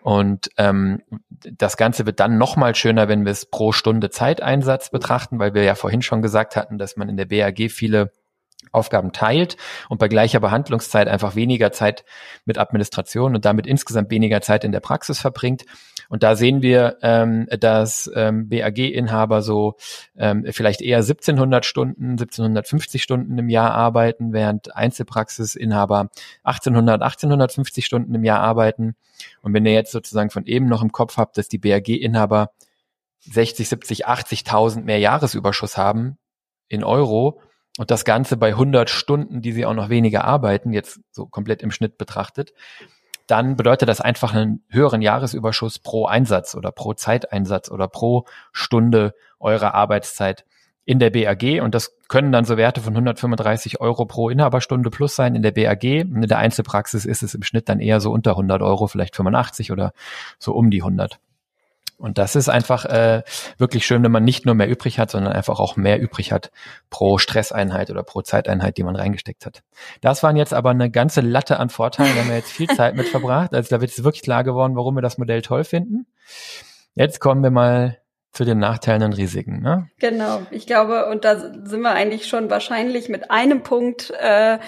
Und ähm, das Ganze wird dann nochmal schöner, wenn wir es pro Stunde Zeiteinsatz betrachten, weil wir ja vorhin schon gesagt hatten, dass man in der BAG viele Aufgaben teilt und bei gleicher Behandlungszeit einfach weniger Zeit mit Administration und damit insgesamt weniger Zeit in der Praxis verbringt. Und da sehen wir, ähm, dass ähm, BAG-Inhaber so ähm, vielleicht eher 1700 Stunden, 1750 Stunden im Jahr arbeiten, während Einzelpraxisinhaber 1800, 1850 Stunden im Jahr arbeiten. Und wenn ihr jetzt sozusagen von eben noch im Kopf habt, dass die BAG-Inhaber 60, 70, 80.000 mehr Jahresüberschuss haben in Euro, und das Ganze bei 100 Stunden, die sie auch noch weniger arbeiten, jetzt so komplett im Schnitt betrachtet, dann bedeutet das einfach einen höheren Jahresüberschuss pro Einsatz oder pro Zeiteinsatz oder pro Stunde eurer Arbeitszeit in der BAG. Und das können dann so Werte von 135 Euro pro Inhaberstunde plus sein in der BAG. In der Einzelpraxis ist es im Schnitt dann eher so unter 100 Euro, vielleicht 85 oder so um die 100. Und das ist einfach äh, wirklich schön, wenn man nicht nur mehr übrig hat, sondern einfach auch mehr übrig hat pro Stresseinheit oder pro Zeiteinheit, die man reingesteckt hat. Das waren jetzt aber eine ganze Latte an Vorteilen, da haben wir jetzt viel Zeit mit verbracht. Also da wird es wirklich klar geworden, warum wir das Modell toll finden. Jetzt kommen wir mal zu den Nachteilen und Risiken. Ne? Genau, ich glaube, und da sind wir eigentlich schon wahrscheinlich mit einem Punkt äh,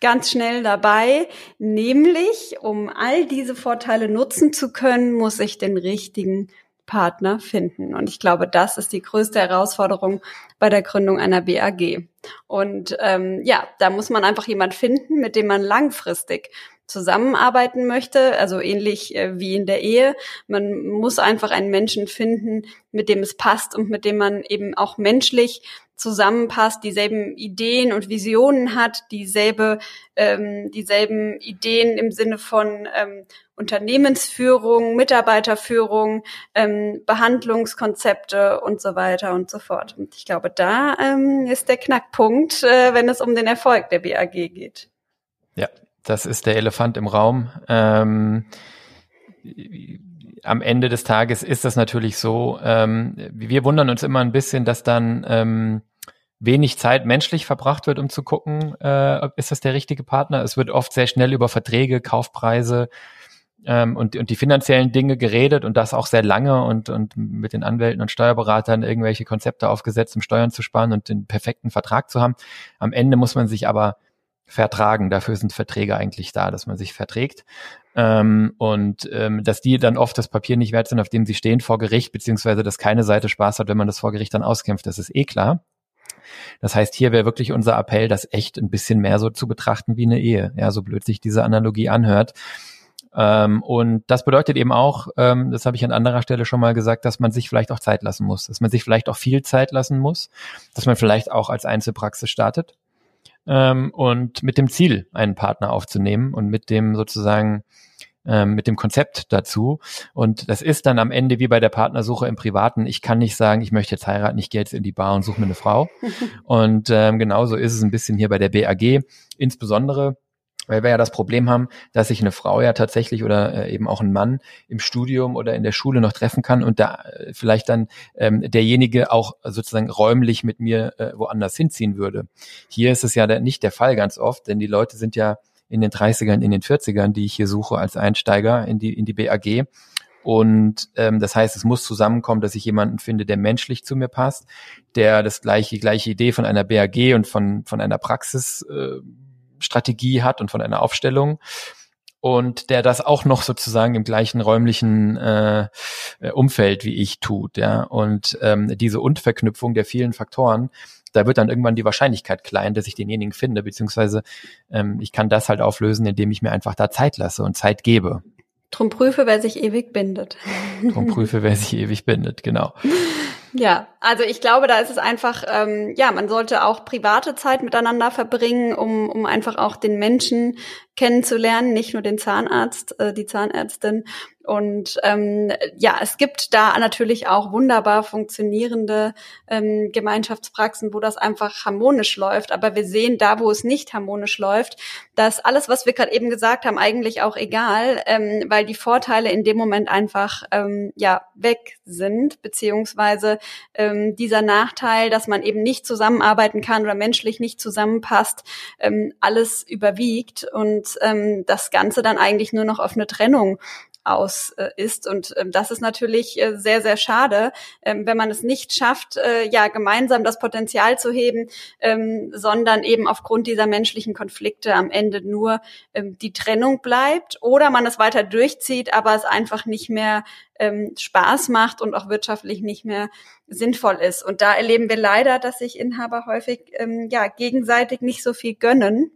ganz schnell dabei, nämlich um all diese Vorteile nutzen zu können, muss ich den richtigen Partner finden. Und ich glaube, das ist die größte Herausforderung bei der Gründung einer BAG. Und ähm, ja, da muss man einfach jemand finden, mit dem man langfristig zusammenarbeiten möchte, also ähnlich äh, wie in der Ehe. Man muss einfach einen Menschen finden, mit dem es passt und mit dem man eben auch menschlich zusammenpasst, dieselben Ideen und Visionen hat, dieselbe, ähm, dieselben Ideen im Sinne von ähm, Unternehmensführung, Mitarbeiterführung, ähm, Behandlungskonzepte und so weiter und so fort. Und ich glaube, da ähm, ist der Knackpunkt, äh, wenn es um den Erfolg der BAG geht. Ja, das ist der Elefant im Raum. Ähm, am Ende des Tages ist das natürlich so. Ähm, wir wundern uns immer ein bisschen, dass dann ähm, wenig Zeit menschlich verbracht wird, um zu gucken, äh, ist das der richtige Partner. Es wird oft sehr schnell über Verträge, Kaufpreise ähm, und, und die finanziellen Dinge geredet und das auch sehr lange und, und mit den Anwälten und Steuerberatern irgendwelche Konzepte aufgesetzt, um Steuern zu sparen und den perfekten Vertrag zu haben. Am Ende muss man sich aber vertragen. Dafür sind Verträge eigentlich da, dass man sich verträgt. Ähm, und ähm, dass die dann oft das Papier nicht wert sind, auf dem sie stehen vor Gericht, beziehungsweise dass keine Seite Spaß hat, wenn man das vor Gericht dann auskämpft, das ist eh klar. Das heißt, hier wäre wirklich unser Appell, das echt ein bisschen mehr so zu betrachten wie eine Ehe. Ja, so blöd sich diese Analogie anhört. Ähm, und das bedeutet eben auch, ähm, das habe ich an anderer Stelle schon mal gesagt, dass man sich vielleicht auch Zeit lassen muss, dass man sich vielleicht auch viel Zeit lassen muss, dass man vielleicht auch als Einzelpraxis startet ähm, und mit dem Ziel, einen Partner aufzunehmen und mit dem sozusagen ähm, mit dem Konzept dazu. Und das ist dann am Ende wie bei der Partnersuche im Privaten. Ich kann nicht sagen, ich möchte jetzt heiraten, ich gehe jetzt in die Bar und suche mir eine Frau. und ähm, genauso ist es ein bisschen hier bei der BAG. Insbesondere weil wir ja das Problem haben, dass sich eine Frau ja tatsächlich oder äh, eben auch ein Mann im Studium oder in der Schule noch treffen kann und da äh, vielleicht dann ähm, derjenige auch sozusagen räumlich mit mir äh, woanders hinziehen würde. Hier ist es ja nicht der Fall ganz oft, denn die Leute sind ja in den 30ern, in den 40ern, die ich hier suche als Einsteiger in die, in die BAG. Und ähm, das heißt, es muss zusammenkommen, dass ich jemanden finde, der menschlich zu mir passt, der das gleiche, gleiche Idee von einer BAG und von, von einer Praxisstrategie äh, hat und von einer Aufstellung und der das auch noch sozusagen im gleichen räumlichen äh, Umfeld wie ich tut, ja. Und ähm, diese Und-Verknüpfung der vielen Faktoren, da wird dann irgendwann die Wahrscheinlichkeit klein, dass ich denjenigen finde, beziehungsweise ähm, ich kann das halt auflösen, indem ich mir einfach da Zeit lasse und Zeit gebe. Drum prüfe, wer sich ewig bindet. Drum prüfe, wer sich ewig bindet, genau. Ja, also ich glaube, da ist es einfach, ähm, ja, man sollte auch private Zeit miteinander verbringen, um, um einfach auch den Menschen kennenzulernen, nicht nur den Zahnarzt, äh, die Zahnärztin. Und ähm, ja, es gibt da natürlich auch wunderbar funktionierende ähm, Gemeinschaftspraxen, wo das einfach harmonisch läuft. Aber wir sehen da, wo es nicht harmonisch läuft, dass alles, was wir gerade eben gesagt haben, eigentlich auch egal, ähm, weil die Vorteile in dem Moment einfach ähm, ja weg sind, beziehungsweise ähm, dieser Nachteil, dass man eben nicht zusammenarbeiten kann oder menschlich nicht zusammenpasst, ähm, alles überwiegt und ähm, das Ganze dann eigentlich nur noch auf eine Trennung aus äh, ist. Und ähm, das ist natürlich äh, sehr, sehr schade, ähm, wenn man es nicht schafft, äh, ja, gemeinsam das Potenzial zu heben, ähm, sondern eben aufgrund dieser menschlichen Konflikte am Ende nur ähm, die Trennung bleibt oder man es weiter durchzieht, aber es einfach nicht mehr ähm, Spaß macht und auch wirtschaftlich nicht mehr sinnvoll ist. Und da erleben wir leider, dass sich Inhaber häufig ähm, ja gegenseitig nicht so viel gönnen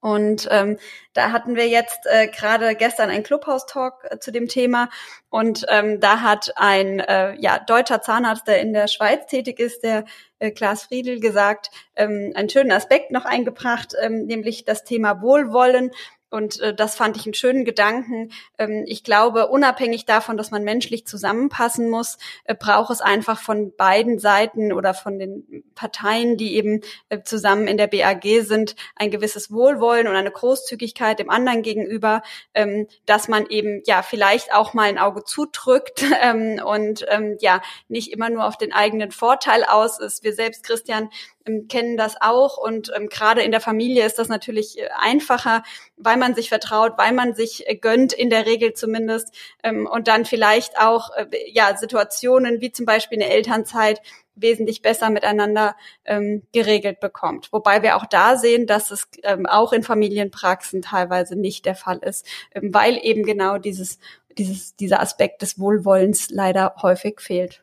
und ähm, da hatten wir jetzt äh, gerade gestern einen Clubhouse-Talk äh, zu dem Thema. Und ähm, da hat ein äh, ja, deutscher Zahnarzt, der in der Schweiz tätig ist, der äh, Klaas Friedel, gesagt, ähm, einen schönen Aspekt noch eingebracht, ähm, nämlich das Thema Wohlwollen. Und äh, das fand ich einen schönen Gedanken. Ähm, ich glaube, unabhängig davon, dass man menschlich zusammenpassen muss, äh, braucht es einfach von beiden Seiten oder von den Parteien, die eben äh, zusammen in der BAG sind, ein gewisses Wohlwollen und eine Großzügigkeit dem anderen gegenüber, ähm, dass man eben ja vielleicht auch mal ein Auge zudrückt ähm, und ähm, ja nicht immer nur auf den eigenen Vorteil aus ist. Wir selbst, Christian, ähm, kennen das auch und ähm, gerade in der Familie ist das natürlich äh, einfacher, weil man sich vertraut, weil man sich äh, gönnt, in der Regel zumindest ähm, und dann vielleicht auch äh, ja Situationen wie zum Beispiel eine Elternzeit wesentlich besser miteinander ähm, geregelt bekommt. Wobei wir auch da sehen, dass es ähm, auch in Familienpraxen teilweise nicht der Fall ist, ähm, weil eben genau dieses, dieses, dieser Aspekt des Wohlwollens leider häufig fehlt.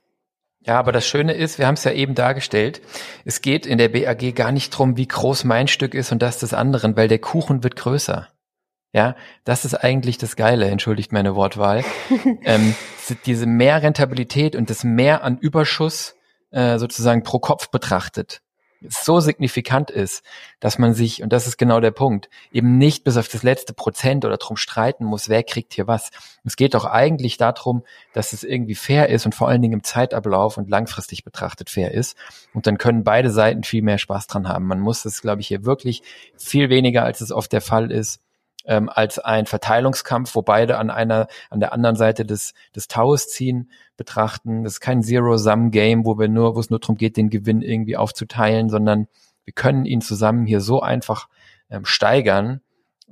Ja, aber das Schöne ist, wir haben es ja eben dargestellt, es geht in der BAG gar nicht drum, wie groß mein Stück ist und das des anderen, weil der Kuchen wird größer. Ja, das ist eigentlich das Geile, entschuldigt meine Wortwahl. ähm, diese mehr Rentabilität und das mehr an Überschuss äh, sozusagen pro Kopf betrachtet so signifikant ist, dass man sich, und das ist genau der Punkt, eben nicht bis auf das letzte Prozent oder drum streiten muss, wer kriegt hier was. Es geht doch eigentlich darum, dass es irgendwie fair ist und vor allen Dingen im Zeitablauf und langfristig betrachtet fair ist. Und dann können beide Seiten viel mehr Spaß dran haben. Man muss es, glaube ich, hier wirklich viel weniger, als es oft der Fall ist, ähm, als ein Verteilungskampf, wo beide an einer, an der anderen Seite des, des Taues ziehen, betrachten. Das ist kein Zero-Sum-Game, wo wir nur, wo es nur darum geht, den Gewinn irgendwie aufzuteilen, sondern wir können ihn zusammen hier so einfach ähm, steigern,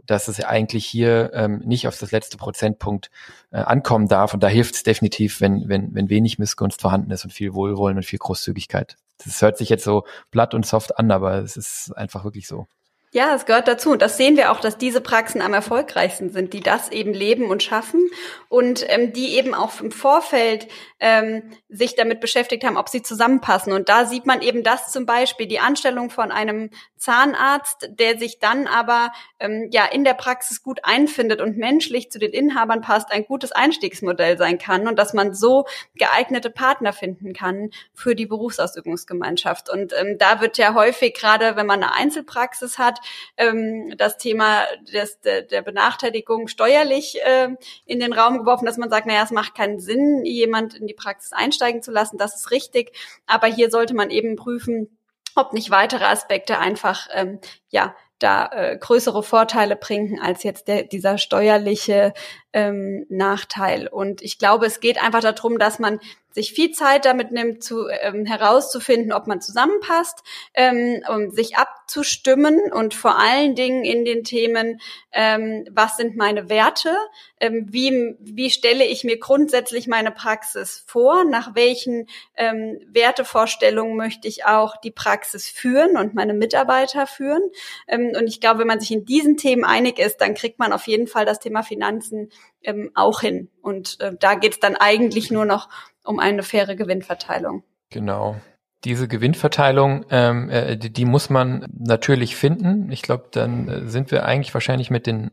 dass es eigentlich hier ähm, nicht auf das letzte Prozentpunkt äh, ankommen darf. Und da hilft es definitiv, wenn, wenn, wenn wenig Missgunst vorhanden ist und viel Wohlwollen und viel Großzügigkeit. Das hört sich jetzt so platt und soft an, aber es ist einfach wirklich so. Ja, es gehört dazu. Und das sehen wir auch, dass diese Praxen am erfolgreichsten sind, die das eben leben und schaffen und ähm, die eben auch im Vorfeld ähm, sich damit beschäftigt haben, ob sie zusammenpassen. Und da sieht man eben das zum Beispiel, die Anstellung von einem Zahnarzt, der sich dann aber ähm, ja in der Praxis gut einfindet und menschlich zu den Inhabern passt, ein gutes Einstiegsmodell sein kann und dass man so geeignete Partner finden kann für die Berufsausübungsgemeinschaft. Und ähm, da wird ja häufig, gerade wenn man eine Einzelpraxis hat, ähm, das Thema des, der, der Benachteiligung steuerlich äh, in den Raum geworfen, dass man sagt, naja, es macht keinen Sinn, jemand in die Praxis einsteigen zu lassen. Das ist richtig. Aber hier sollte man eben prüfen, ob nicht weitere Aspekte einfach ähm, ja da äh, größere Vorteile bringen als jetzt der, dieser steuerliche ähm, Nachteil. Und ich glaube, es geht einfach darum, dass man sich viel Zeit damit nimmt, zu, ähm, herauszufinden, ob man zusammenpasst, ähm, um sich abzustimmen und vor allen Dingen in den Themen, ähm, was sind meine Werte, ähm, wie, wie stelle ich mir grundsätzlich meine Praxis vor, nach welchen ähm, Wertevorstellungen möchte ich auch die Praxis führen und meine Mitarbeiter führen. Ähm, und ich glaube, wenn man sich in diesen Themen einig ist, dann kriegt man auf jeden Fall das Thema Finanzen ähm, auch hin. Und äh, da geht es dann eigentlich nur noch um eine faire Gewinnverteilung. Genau. Diese Gewinnverteilung, ähm, äh, die, die muss man natürlich finden. Ich glaube, dann äh, sind wir eigentlich wahrscheinlich mit den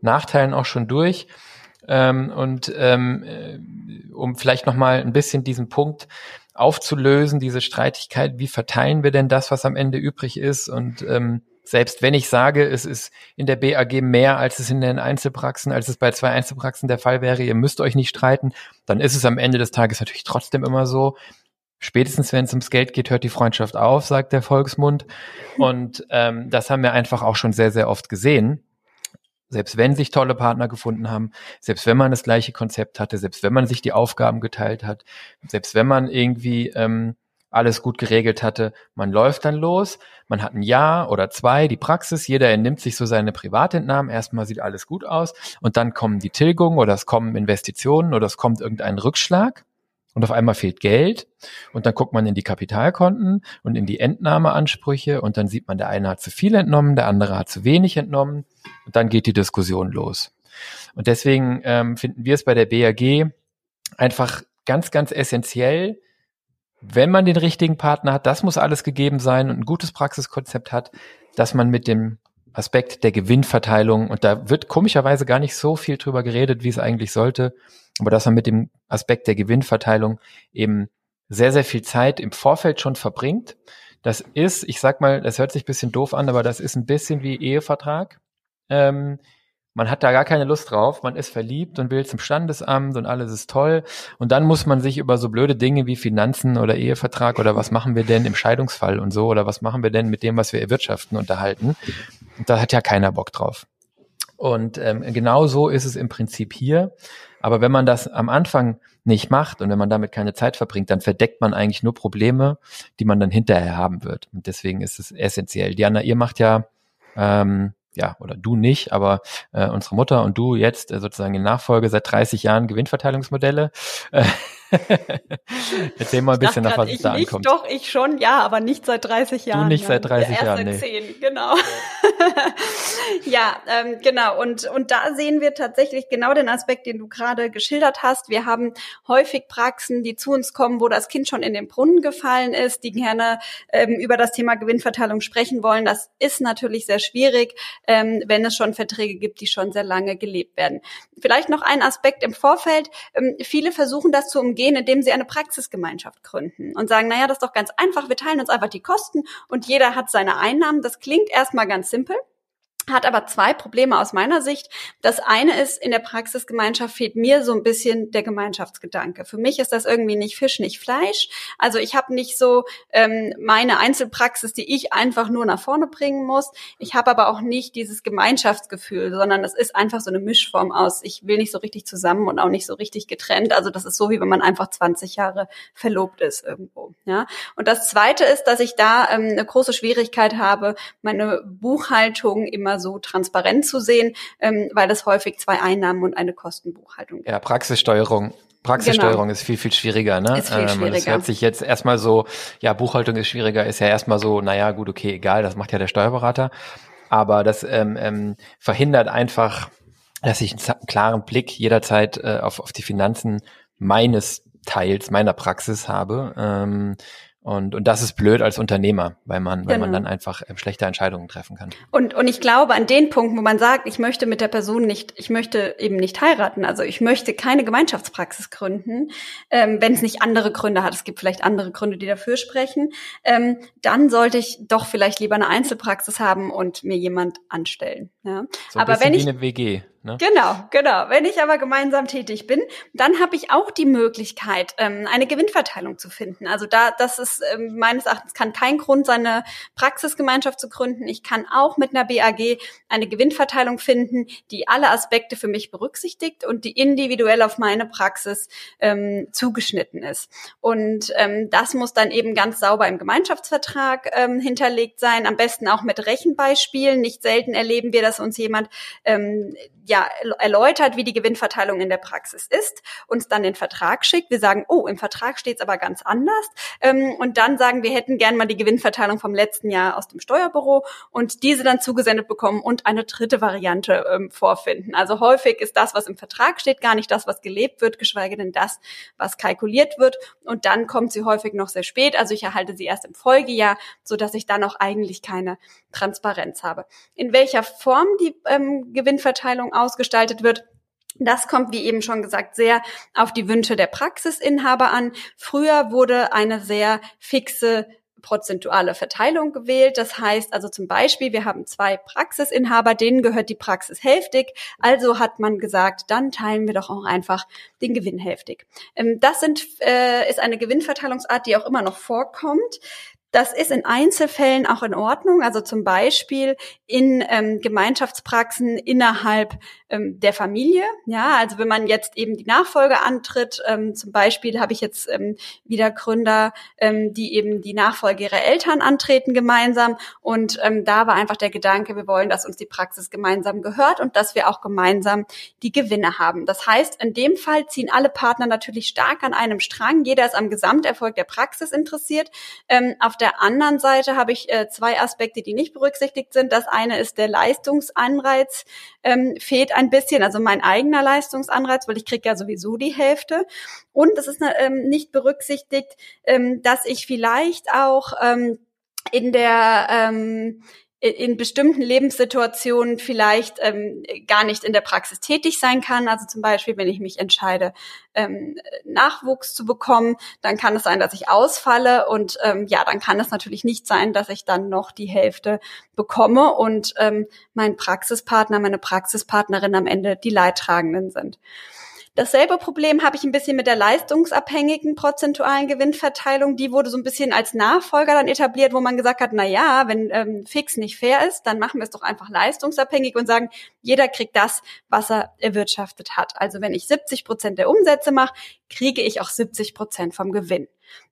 Nachteilen auch schon durch. Ähm, und ähm, äh, um vielleicht nochmal ein bisschen diesen Punkt aufzulösen, diese Streitigkeit, wie verteilen wir denn das, was am Ende übrig ist? Und ähm, selbst wenn ich sage, es ist in der BAG mehr, als es in den Einzelpraxen, als es bei zwei Einzelpraxen der Fall wäre, ihr müsst euch nicht streiten, dann ist es am Ende des Tages natürlich trotzdem immer so. Spätestens wenn es ums Geld geht, hört die Freundschaft auf, sagt der Volksmund. Und ähm, das haben wir einfach auch schon sehr, sehr oft gesehen. Selbst wenn sich tolle Partner gefunden haben, selbst wenn man das gleiche Konzept hatte, selbst wenn man sich die Aufgaben geteilt hat, selbst wenn man irgendwie ähm, alles gut geregelt hatte, man läuft dann los, man hat ein Jahr oder zwei die Praxis, jeder nimmt sich so seine Privatentnahmen, erstmal sieht alles gut aus und dann kommen die Tilgungen oder es kommen Investitionen oder es kommt irgendein Rückschlag und auf einmal fehlt Geld und dann guckt man in die Kapitalkonten und in die Entnahmeansprüche und dann sieht man, der eine hat zu viel entnommen, der andere hat zu wenig entnommen und dann geht die Diskussion los. Und deswegen ähm, finden wir es bei der BAG einfach ganz, ganz essentiell, wenn man den richtigen Partner hat, das muss alles gegeben sein und ein gutes Praxiskonzept hat, dass man mit dem Aspekt der Gewinnverteilung, und da wird komischerweise gar nicht so viel drüber geredet, wie es eigentlich sollte, aber dass man mit dem Aspekt der Gewinnverteilung eben sehr, sehr viel Zeit im Vorfeld schon verbringt. Das ist, ich sag mal, das hört sich bisschen doof an, aber das ist ein bisschen wie Ehevertrag. Ähm, man hat da gar keine Lust drauf, man ist verliebt und will zum Standesamt und alles ist toll. Und dann muss man sich über so blöde Dinge wie Finanzen oder Ehevertrag oder was machen wir denn im Scheidungsfall und so oder was machen wir denn mit dem, was wir erwirtschaften, unterhalten. Und da hat ja keiner Bock drauf. Und ähm, genau so ist es im Prinzip hier. Aber wenn man das am Anfang nicht macht und wenn man damit keine Zeit verbringt, dann verdeckt man eigentlich nur Probleme, die man dann hinterher haben wird. Und deswegen ist es essentiell. Diana, ihr macht ja ähm, ja, oder du nicht, aber äh, unsere Mutter und du jetzt äh, sozusagen in Nachfolge seit 30 Jahren Gewinnverteilungsmodelle. Äh, Erzähl mal ein bisschen nach, was es da nicht, ankommt. Doch, ich schon, ja, aber nicht seit 30 Jahren. Du nicht seit 30 Erst Jahren, seit nee. 10, genau. ja, ähm, genau. Und, und da sehen wir tatsächlich genau den Aspekt, den du gerade geschildert hast. Wir haben häufig Praxen, die zu uns kommen, wo das Kind schon in den Brunnen gefallen ist, die gerne ähm, über das Thema Gewinnverteilung sprechen wollen. Das ist natürlich sehr schwierig, ähm, wenn es schon Verträge gibt, die schon sehr lange gelebt werden. Vielleicht noch ein Aspekt im Vorfeld. Ähm, viele versuchen das zu umgehen, indem sie eine Praxisgemeinschaft gründen und sagen, naja, das ist doch ganz einfach, wir teilen uns einfach die Kosten und jeder hat seine Einnahmen. Das klingt erstmal ganz simpel hat aber zwei Probleme aus meiner Sicht. Das eine ist, in der Praxisgemeinschaft fehlt mir so ein bisschen der Gemeinschaftsgedanke. Für mich ist das irgendwie nicht Fisch, nicht Fleisch. Also ich habe nicht so ähm, meine Einzelpraxis, die ich einfach nur nach vorne bringen muss. Ich habe aber auch nicht dieses Gemeinschaftsgefühl, sondern es ist einfach so eine Mischform aus, ich will nicht so richtig zusammen und auch nicht so richtig getrennt. Also das ist so, wie wenn man einfach 20 Jahre verlobt ist irgendwo. Ja. Und das Zweite ist, dass ich da ähm, eine große Schwierigkeit habe, meine Buchhaltung immer so transparent zu sehen, ähm, weil es häufig zwei Einnahmen und eine Kostenbuchhaltung gibt. Ja, Praxissteuerung. Praxissteuerung genau. ist viel, viel schwieriger, ne? Ist viel schwieriger. Ähm, das hört sich jetzt erstmal so, ja, Buchhaltung ist schwieriger, ist ja erstmal so, naja, gut, okay, egal, das macht ja der Steuerberater. Aber das ähm, ähm, verhindert einfach, dass ich einen klaren Blick jederzeit äh, auf, auf die Finanzen meines Teils, meiner Praxis habe. Ähm, und, und das ist blöd als Unternehmer, weil man, genau. weil man genau. dann einfach äh, schlechte Entscheidungen treffen kann. Und, und ich glaube, an den Punkt, wo man sagt, ich möchte mit der Person nicht, ich möchte eben nicht heiraten, also ich möchte keine Gemeinschaftspraxis gründen, ähm, wenn es nicht andere Gründe hat, es gibt vielleicht andere Gründe, die dafür sprechen, ähm, dann sollte ich doch vielleicht lieber eine Einzelpraxis haben und mir jemand anstellen. Ja? So Aber wenn ich eine WG. Ne? Genau, genau. Wenn ich aber gemeinsam tätig bin, dann habe ich auch die Möglichkeit, ähm, eine Gewinnverteilung zu finden. Also da, das ist ähm, meines Erachtens kann kein Grund sein, eine Praxisgemeinschaft zu gründen. Ich kann auch mit einer BAG eine Gewinnverteilung finden, die alle Aspekte für mich berücksichtigt und die individuell auf meine Praxis ähm, zugeschnitten ist. Und ähm, das muss dann eben ganz sauber im Gemeinschaftsvertrag ähm, hinterlegt sein, am besten auch mit Rechenbeispielen. Nicht selten erleben wir, dass uns jemand ähm, ja ja, erläutert, wie die Gewinnverteilung in der Praxis ist, uns dann den Vertrag schickt. Wir sagen, oh, im Vertrag steht es aber ganz anders. Ähm, und dann sagen, wir hätten gern mal die Gewinnverteilung vom letzten Jahr aus dem Steuerbüro und diese dann zugesendet bekommen und eine dritte Variante ähm, vorfinden. Also häufig ist das, was im Vertrag steht, gar nicht das, was gelebt wird, geschweige denn das, was kalkuliert wird. Und dann kommt sie häufig noch sehr spät. Also ich erhalte sie erst im Folgejahr, so ich dann auch eigentlich keine Transparenz habe. In welcher Form die ähm, Gewinnverteilung ausgestaltet wird, Das kommt, wie eben schon gesagt, sehr auf die Wünsche der Praxisinhaber an. Früher wurde eine sehr fixe prozentuale Verteilung gewählt. Das heißt also zum Beispiel, wir haben zwei Praxisinhaber, denen gehört die Praxis hälftig. Also hat man gesagt, dann teilen wir doch auch einfach den Gewinn hälftig. Ähm, das sind, äh, ist eine Gewinnverteilungsart, die auch immer noch vorkommt. Das ist in Einzelfällen auch in Ordnung, also zum Beispiel in ähm, Gemeinschaftspraxen innerhalb ähm, der Familie. Ja, also wenn man jetzt eben die Nachfolge antritt, ähm, zum Beispiel habe ich jetzt ähm, wieder Gründer, ähm, die eben die Nachfolge ihrer Eltern antreten gemeinsam. Und ähm, da war einfach der Gedanke, wir wollen, dass uns die Praxis gemeinsam gehört und dass wir auch gemeinsam die Gewinne haben. Das heißt, in dem Fall ziehen alle Partner natürlich stark an einem Strang. Jeder ist am Gesamterfolg der Praxis interessiert. Ähm, auf der anderen Seite habe ich äh, zwei Aspekte, die nicht berücksichtigt sind. Das eine ist der Leistungsanreiz ähm, fehlt ein bisschen, also mein eigener Leistungsanreiz, weil ich kriege ja sowieso die Hälfte. Und es ist ähm, nicht berücksichtigt, ähm, dass ich vielleicht auch ähm, in der ähm, in bestimmten Lebenssituationen vielleicht ähm, gar nicht in der Praxis tätig sein kann. Also zum Beispiel, wenn ich mich entscheide, ähm, Nachwuchs zu bekommen, dann kann es sein, dass ich ausfalle und ähm, ja, dann kann es natürlich nicht sein, dass ich dann noch die Hälfte bekomme und ähm, mein Praxispartner, meine Praxispartnerin am Ende die Leidtragenden sind. Dasselbe Problem habe ich ein bisschen mit der leistungsabhängigen prozentualen Gewinnverteilung. Die wurde so ein bisschen als Nachfolger dann etabliert, wo man gesagt hat, na ja, wenn ähm, fix nicht fair ist, dann machen wir es doch einfach leistungsabhängig und sagen, jeder kriegt das, was er erwirtschaftet hat. Also wenn ich 70 Prozent der Umsätze mache, kriege ich auch 70 Prozent vom Gewinn.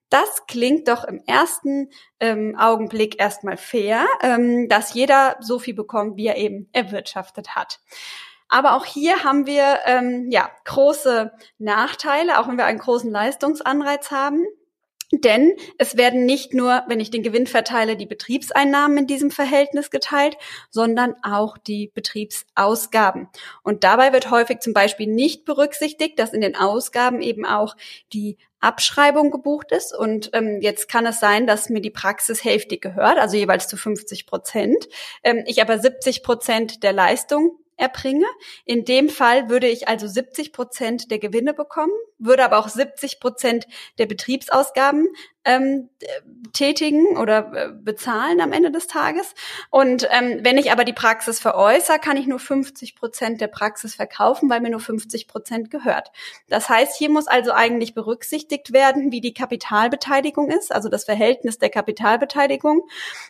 Das klingt doch im ersten ähm, Augenblick erstmal fair, ähm, dass jeder so viel bekommt, wie er eben erwirtschaftet hat. Aber auch hier haben wir ähm, ja große Nachteile, auch wenn wir einen großen Leistungsanreiz haben. Denn es werden nicht nur, wenn ich den Gewinn verteile, die Betriebseinnahmen in diesem Verhältnis geteilt, sondern auch die Betriebsausgaben. Und dabei wird häufig zum Beispiel nicht berücksichtigt, dass in den Ausgaben eben auch die Abschreibung gebucht ist. Und ähm, jetzt kann es sein, dass mir die Praxis hälftig gehört, also jeweils zu 50 Prozent. Ähm, ich aber 70 Prozent der Leistung erbringe. In dem Fall würde ich also 70 Prozent der Gewinne bekommen, würde aber auch 70 Prozent der Betriebsausgaben ähm, tätigen oder äh, bezahlen am Ende des Tages. Und ähm, wenn ich aber die Praxis veräußere, kann ich nur 50 Prozent der Praxis verkaufen, weil mir nur 50 Prozent gehört. Das heißt, hier muss also eigentlich berücksichtigt werden, wie die Kapitalbeteiligung ist, also das Verhältnis der Kapitalbeteiligung.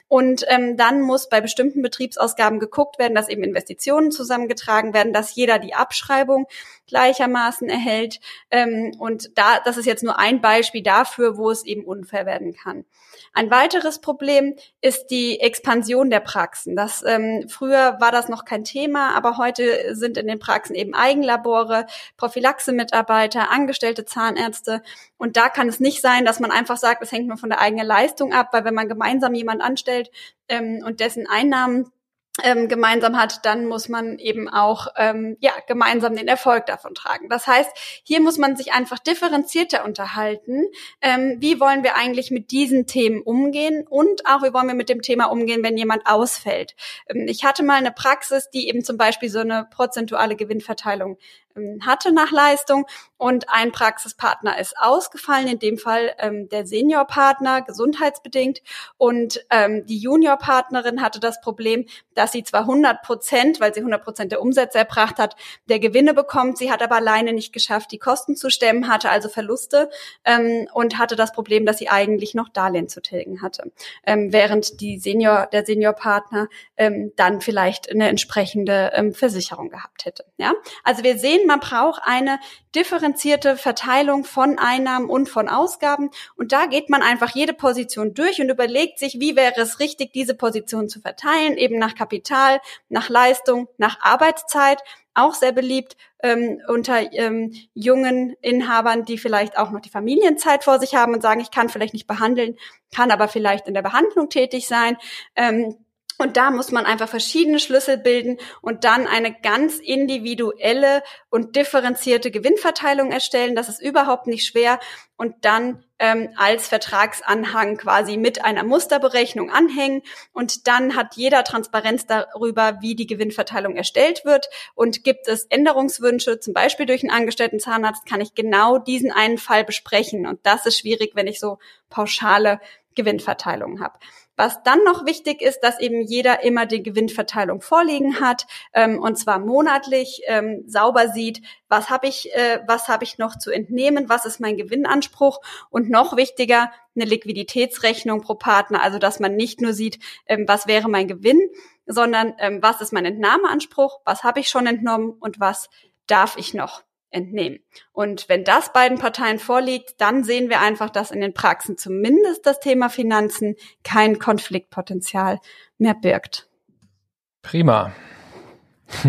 Und ähm, dann muss bei bestimmten Betriebsausgaben geguckt werden, dass eben Investitionen zusammengetragen werden, dass jeder die Abschreibung gleichermaßen erhält. Ähm, und da, das ist jetzt nur ein Beispiel dafür, wo es eben unfair werden kann. Ein weiteres Problem ist die Expansion der Praxen. Das, ähm, früher war das noch kein Thema, aber heute sind in den Praxen eben Eigenlabore, Prophylaxe-Mitarbeiter, angestellte Zahnärzte. Und da kann es nicht sein, dass man einfach sagt, es hängt nur von der eigenen Leistung ab, weil wenn man gemeinsam jemand anstellt ähm, und dessen Einnahmen ähm, gemeinsam hat, dann muss man eben auch ähm, ja gemeinsam den Erfolg davon tragen. Das heißt, hier muss man sich einfach differenzierter unterhalten. Ähm, wie wollen wir eigentlich mit diesen Themen umgehen und auch wie wollen wir mit dem Thema umgehen, wenn jemand ausfällt? Ähm, ich hatte mal eine Praxis, die eben zum Beispiel so eine prozentuale Gewinnverteilung hatte nach Leistung und ein Praxispartner ist ausgefallen, in dem Fall ähm, der Seniorpartner, gesundheitsbedingt. Und ähm, die Juniorpartnerin hatte das Problem, dass sie zwar 100 Prozent, weil sie 100 Prozent der Umsätze erbracht hat, der Gewinne bekommt. Sie hat aber alleine nicht geschafft, die Kosten zu stemmen, hatte also Verluste ähm, und hatte das Problem, dass sie eigentlich noch Darlehen zu tilgen hatte. Ähm, während die Senior, der Seniorpartner ähm, dann vielleicht eine entsprechende ähm, Versicherung gehabt hätte. Ja, also wir sehen, man braucht eine differenzierte Verteilung von Einnahmen und von Ausgaben. Und da geht man einfach jede Position durch und überlegt sich, wie wäre es richtig, diese Position zu verteilen, eben nach Kapital, nach Leistung, nach Arbeitszeit. Auch sehr beliebt ähm, unter ähm, jungen Inhabern, die vielleicht auch noch die Familienzeit vor sich haben und sagen, ich kann vielleicht nicht behandeln, kann aber vielleicht in der Behandlung tätig sein. Ähm, und da muss man einfach verschiedene Schlüssel bilden und dann eine ganz individuelle und differenzierte Gewinnverteilung erstellen. Das ist überhaupt nicht schwer. Und dann ähm, als Vertragsanhang quasi mit einer Musterberechnung anhängen. Und dann hat jeder Transparenz darüber, wie die Gewinnverteilung erstellt wird. Und gibt es Änderungswünsche, zum Beispiel durch einen angestellten Zahnarzt, kann ich genau diesen einen Fall besprechen. Und das ist schwierig, wenn ich so pauschale Gewinnverteilungen habe. Was dann noch wichtig ist, dass eben jeder immer die Gewinnverteilung vorliegen hat ähm, und zwar monatlich ähm, sauber sieht, was habe ich, äh, was habe ich noch zu entnehmen, was ist mein Gewinnanspruch. Und noch wichtiger eine Liquiditätsrechnung pro Partner, also dass man nicht nur sieht, ähm, was wäre mein Gewinn, sondern ähm, was ist mein Entnahmeanspruch, was habe ich schon entnommen und was darf ich noch entnehmen. Und wenn das beiden Parteien vorliegt, dann sehen wir einfach, dass in den Praxen zumindest das Thema Finanzen kein Konfliktpotenzial mehr birgt. Prima.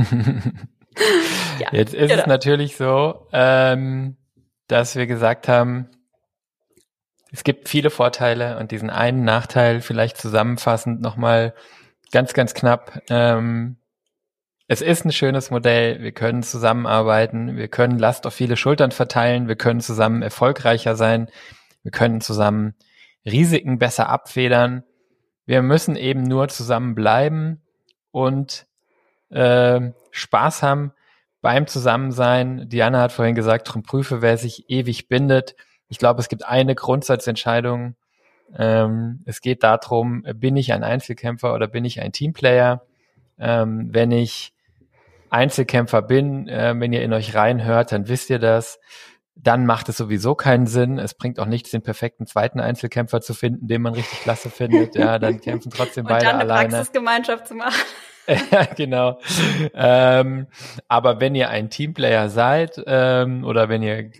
ja, Jetzt ist genau. es natürlich so, ähm, dass wir gesagt haben, es gibt viele Vorteile und diesen einen Nachteil vielleicht zusammenfassend nochmal ganz, ganz knapp. Ähm, es ist ein schönes Modell. Wir können zusammenarbeiten. Wir können Last auf viele Schultern verteilen. Wir können zusammen erfolgreicher sein. Wir können zusammen Risiken besser abfedern. Wir müssen eben nur zusammen bleiben und äh, Spaß haben beim Zusammensein. Diana hat vorhin gesagt, drum prüfe, wer sich ewig bindet. Ich glaube, es gibt eine Grundsatzentscheidung. Ähm, es geht darum, bin ich ein Einzelkämpfer oder bin ich ein Teamplayer? Ähm, wenn ich Einzelkämpfer bin, äh, wenn ihr in euch reinhört, dann wisst ihr das. Dann macht es sowieso keinen Sinn. Es bringt auch nichts, den perfekten zweiten Einzelkämpfer zu finden, den man richtig klasse findet. Ja, dann kämpfen trotzdem beide alleine. Und dann eine Praxisgemeinschaft zu machen. ja, genau. Ähm, aber wenn ihr ein Teamplayer seid ähm, oder wenn ihr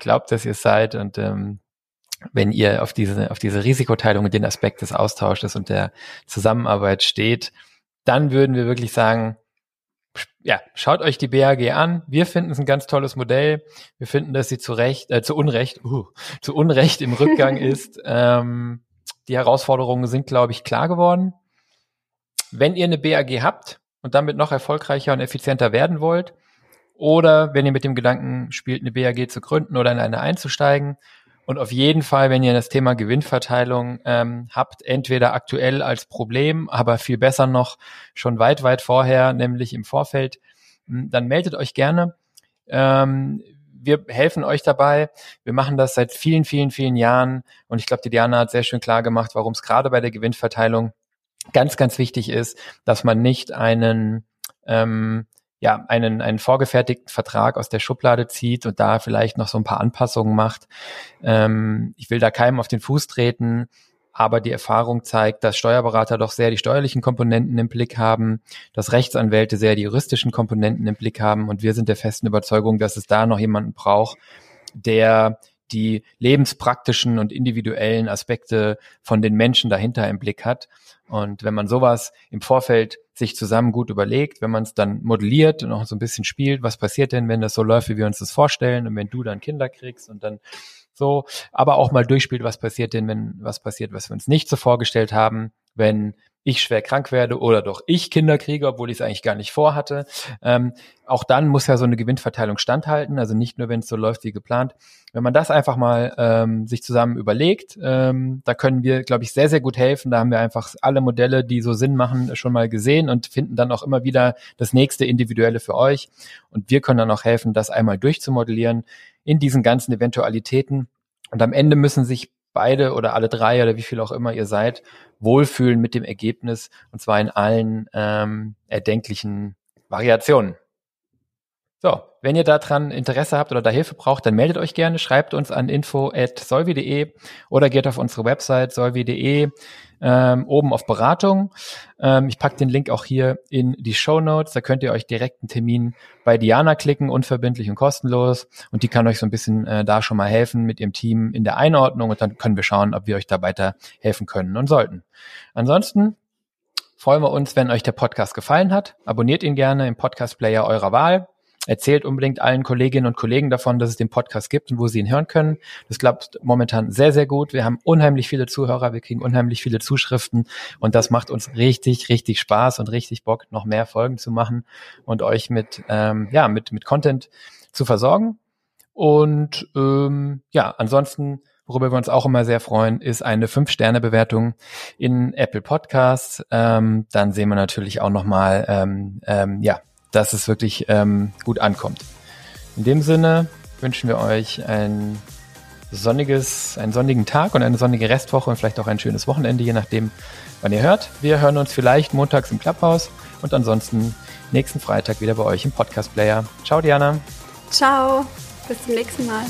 glaubt, dass ihr seid und ähm, wenn ihr auf diese, auf diese Risikoteilung und den Aspekt des Austausches und der Zusammenarbeit steht, dann würden wir wirklich sagen, ja, schaut euch die BAG an. Wir finden es ein ganz tolles Modell. Wir finden, dass sie zu Recht, äh, zu Unrecht, uh, zu Unrecht im Rückgang ist. Ähm, die Herausforderungen sind, glaube ich, klar geworden. Wenn ihr eine BAG habt und damit noch erfolgreicher und effizienter werden wollt, oder wenn ihr mit dem Gedanken spielt, eine BAG zu gründen oder in eine einzusteigen, und auf jeden Fall, wenn ihr das Thema Gewinnverteilung ähm, habt, entweder aktuell als Problem, aber viel besser noch schon weit, weit vorher, nämlich im Vorfeld, hm, dann meldet euch gerne. Ähm, wir helfen euch dabei. Wir machen das seit vielen, vielen, vielen Jahren. Und ich glaube, die Diana hat sehr schön klar gemacht, warum es gerade bei der Gewinnverteilung ganz, ganz wichtig ist, dass man nicht einen ähm, ja, einen, einen vorgefertigten Vertrag aus der Schublade zieht und da vielleicht noch so ein paar Anpassungen macht. Ähm, ich will da keinem auf den Fuß treten, aber die Erfahrung zeigt, dass Steuerberater doch sehr die steuerlichen Komponenten im Blick haben, dass Rechtsanwälte sehr die juristischen Komponenten im Blick haben und wir sind der festen Überzeugung, dass es da noch jemanden braucht, der die lebenspraktischen und individuellen Aspekte von den Menschen dahinter im Blick hat. Und wenn man sowas im Vorfeld sich zusammen gut überlegt, wenn man es dann modelliert und auch so ein bisschen spielt, was passiert denn, wenn das so läuft, wie wir uns das vorstellen und wenn du dann Kinder kriegst und dann so, aber auch mal durchspielt, was passiert denn, wenn was passiert, was wir uns nicht so vorgestellt haben, wenn ich schwer krank werde oder doch ich Kinder kriege, obwohl ich es eigentlich gar nicht vorhatte. Ähm, auch dann muss ja so eine Gewinnverteilung standhalten, also nicht nur, wenn es so läuft wie geplant. Wenn man das einfach mal ähm, sich zusammen überlegt, ähm, da können wir, glaube ich, sehr, sehr gut helfen. Da haben wir einfach alle Modelle, die so Sinn machen, schon mal gesehen und finden dann auch immer wieder das nächste Individuelle für euch. Und wir können dann auch helfen, das einmal durchzumodellieren in diesen ganzen Eventualitäten. Und am Ende müssen sich beide oder alle drei oder wie viel auch immer ihr seid, wohlfühlen mit dem Ergebnis und zwar in allen ähm, erdenklichen Variationen. So, wenn ihr daran Interesse habt oder da Hilfe braucht, dann meldet euch gerne, schreibt uns an info@solvi.de oder geht auf unsere Website solvi.de ähm, oben auf Beratung. Ähm, ich packe den Link auch hier in die Show Notes. Da könnt ihr euch direkt einen Termin bei Diana klicken, unverbindlich und kostenlos. Und die kann euch so ein bisschen äh, da schon mal helfen mit ihrem Team in der Einordnung und dann können wir schauen, ob wir euch da weiter helfen können und sollten. Ansonsten freuen wir uns, wenn euch der Podcast gefallen hat. Abonniert ihn gerne im Podcast Player eurer Wahl. Erzählt unbedingt allen Kolleginnen und Kollegen davon, dass es den Podcast gibt und wo sie ihn hören können. Das klappt momentan sehr, sehr gut. Wir haben unheimlich viele Zuhörer, wir kriegen unheimlich viele Zuschriften und das macht uns richtig, richtig Spaß und richtig Bock, noch mehr Folgen zu machen und euch mit, ähm, ja, mit, mit Content zu versorgen. Und ähm, ja, ansonsten Worüber wir uns auch immer sehr freuen, ist eine 5-Sterne-Bewertung in Apple Podcasts. Ähm, dann sehen wir natürlich auch nochmal, ähm, ähm, ja, dass es wirklich ähm, gut ankommt. In dem Sinne wünschen wir euch ein sonniges, einen sonnigen Tag und eine sonnige Restwoche und vielleicht auch ein schönes Wochenende, je nachdem, wann ihr hört. Wir hören uns vielleicht montags im Clubhouse und ansonsten nächsten Freitag wieder bei euch im Podcast Player. Ciao, Diana. Ciao. Bis zum nächsten Mal.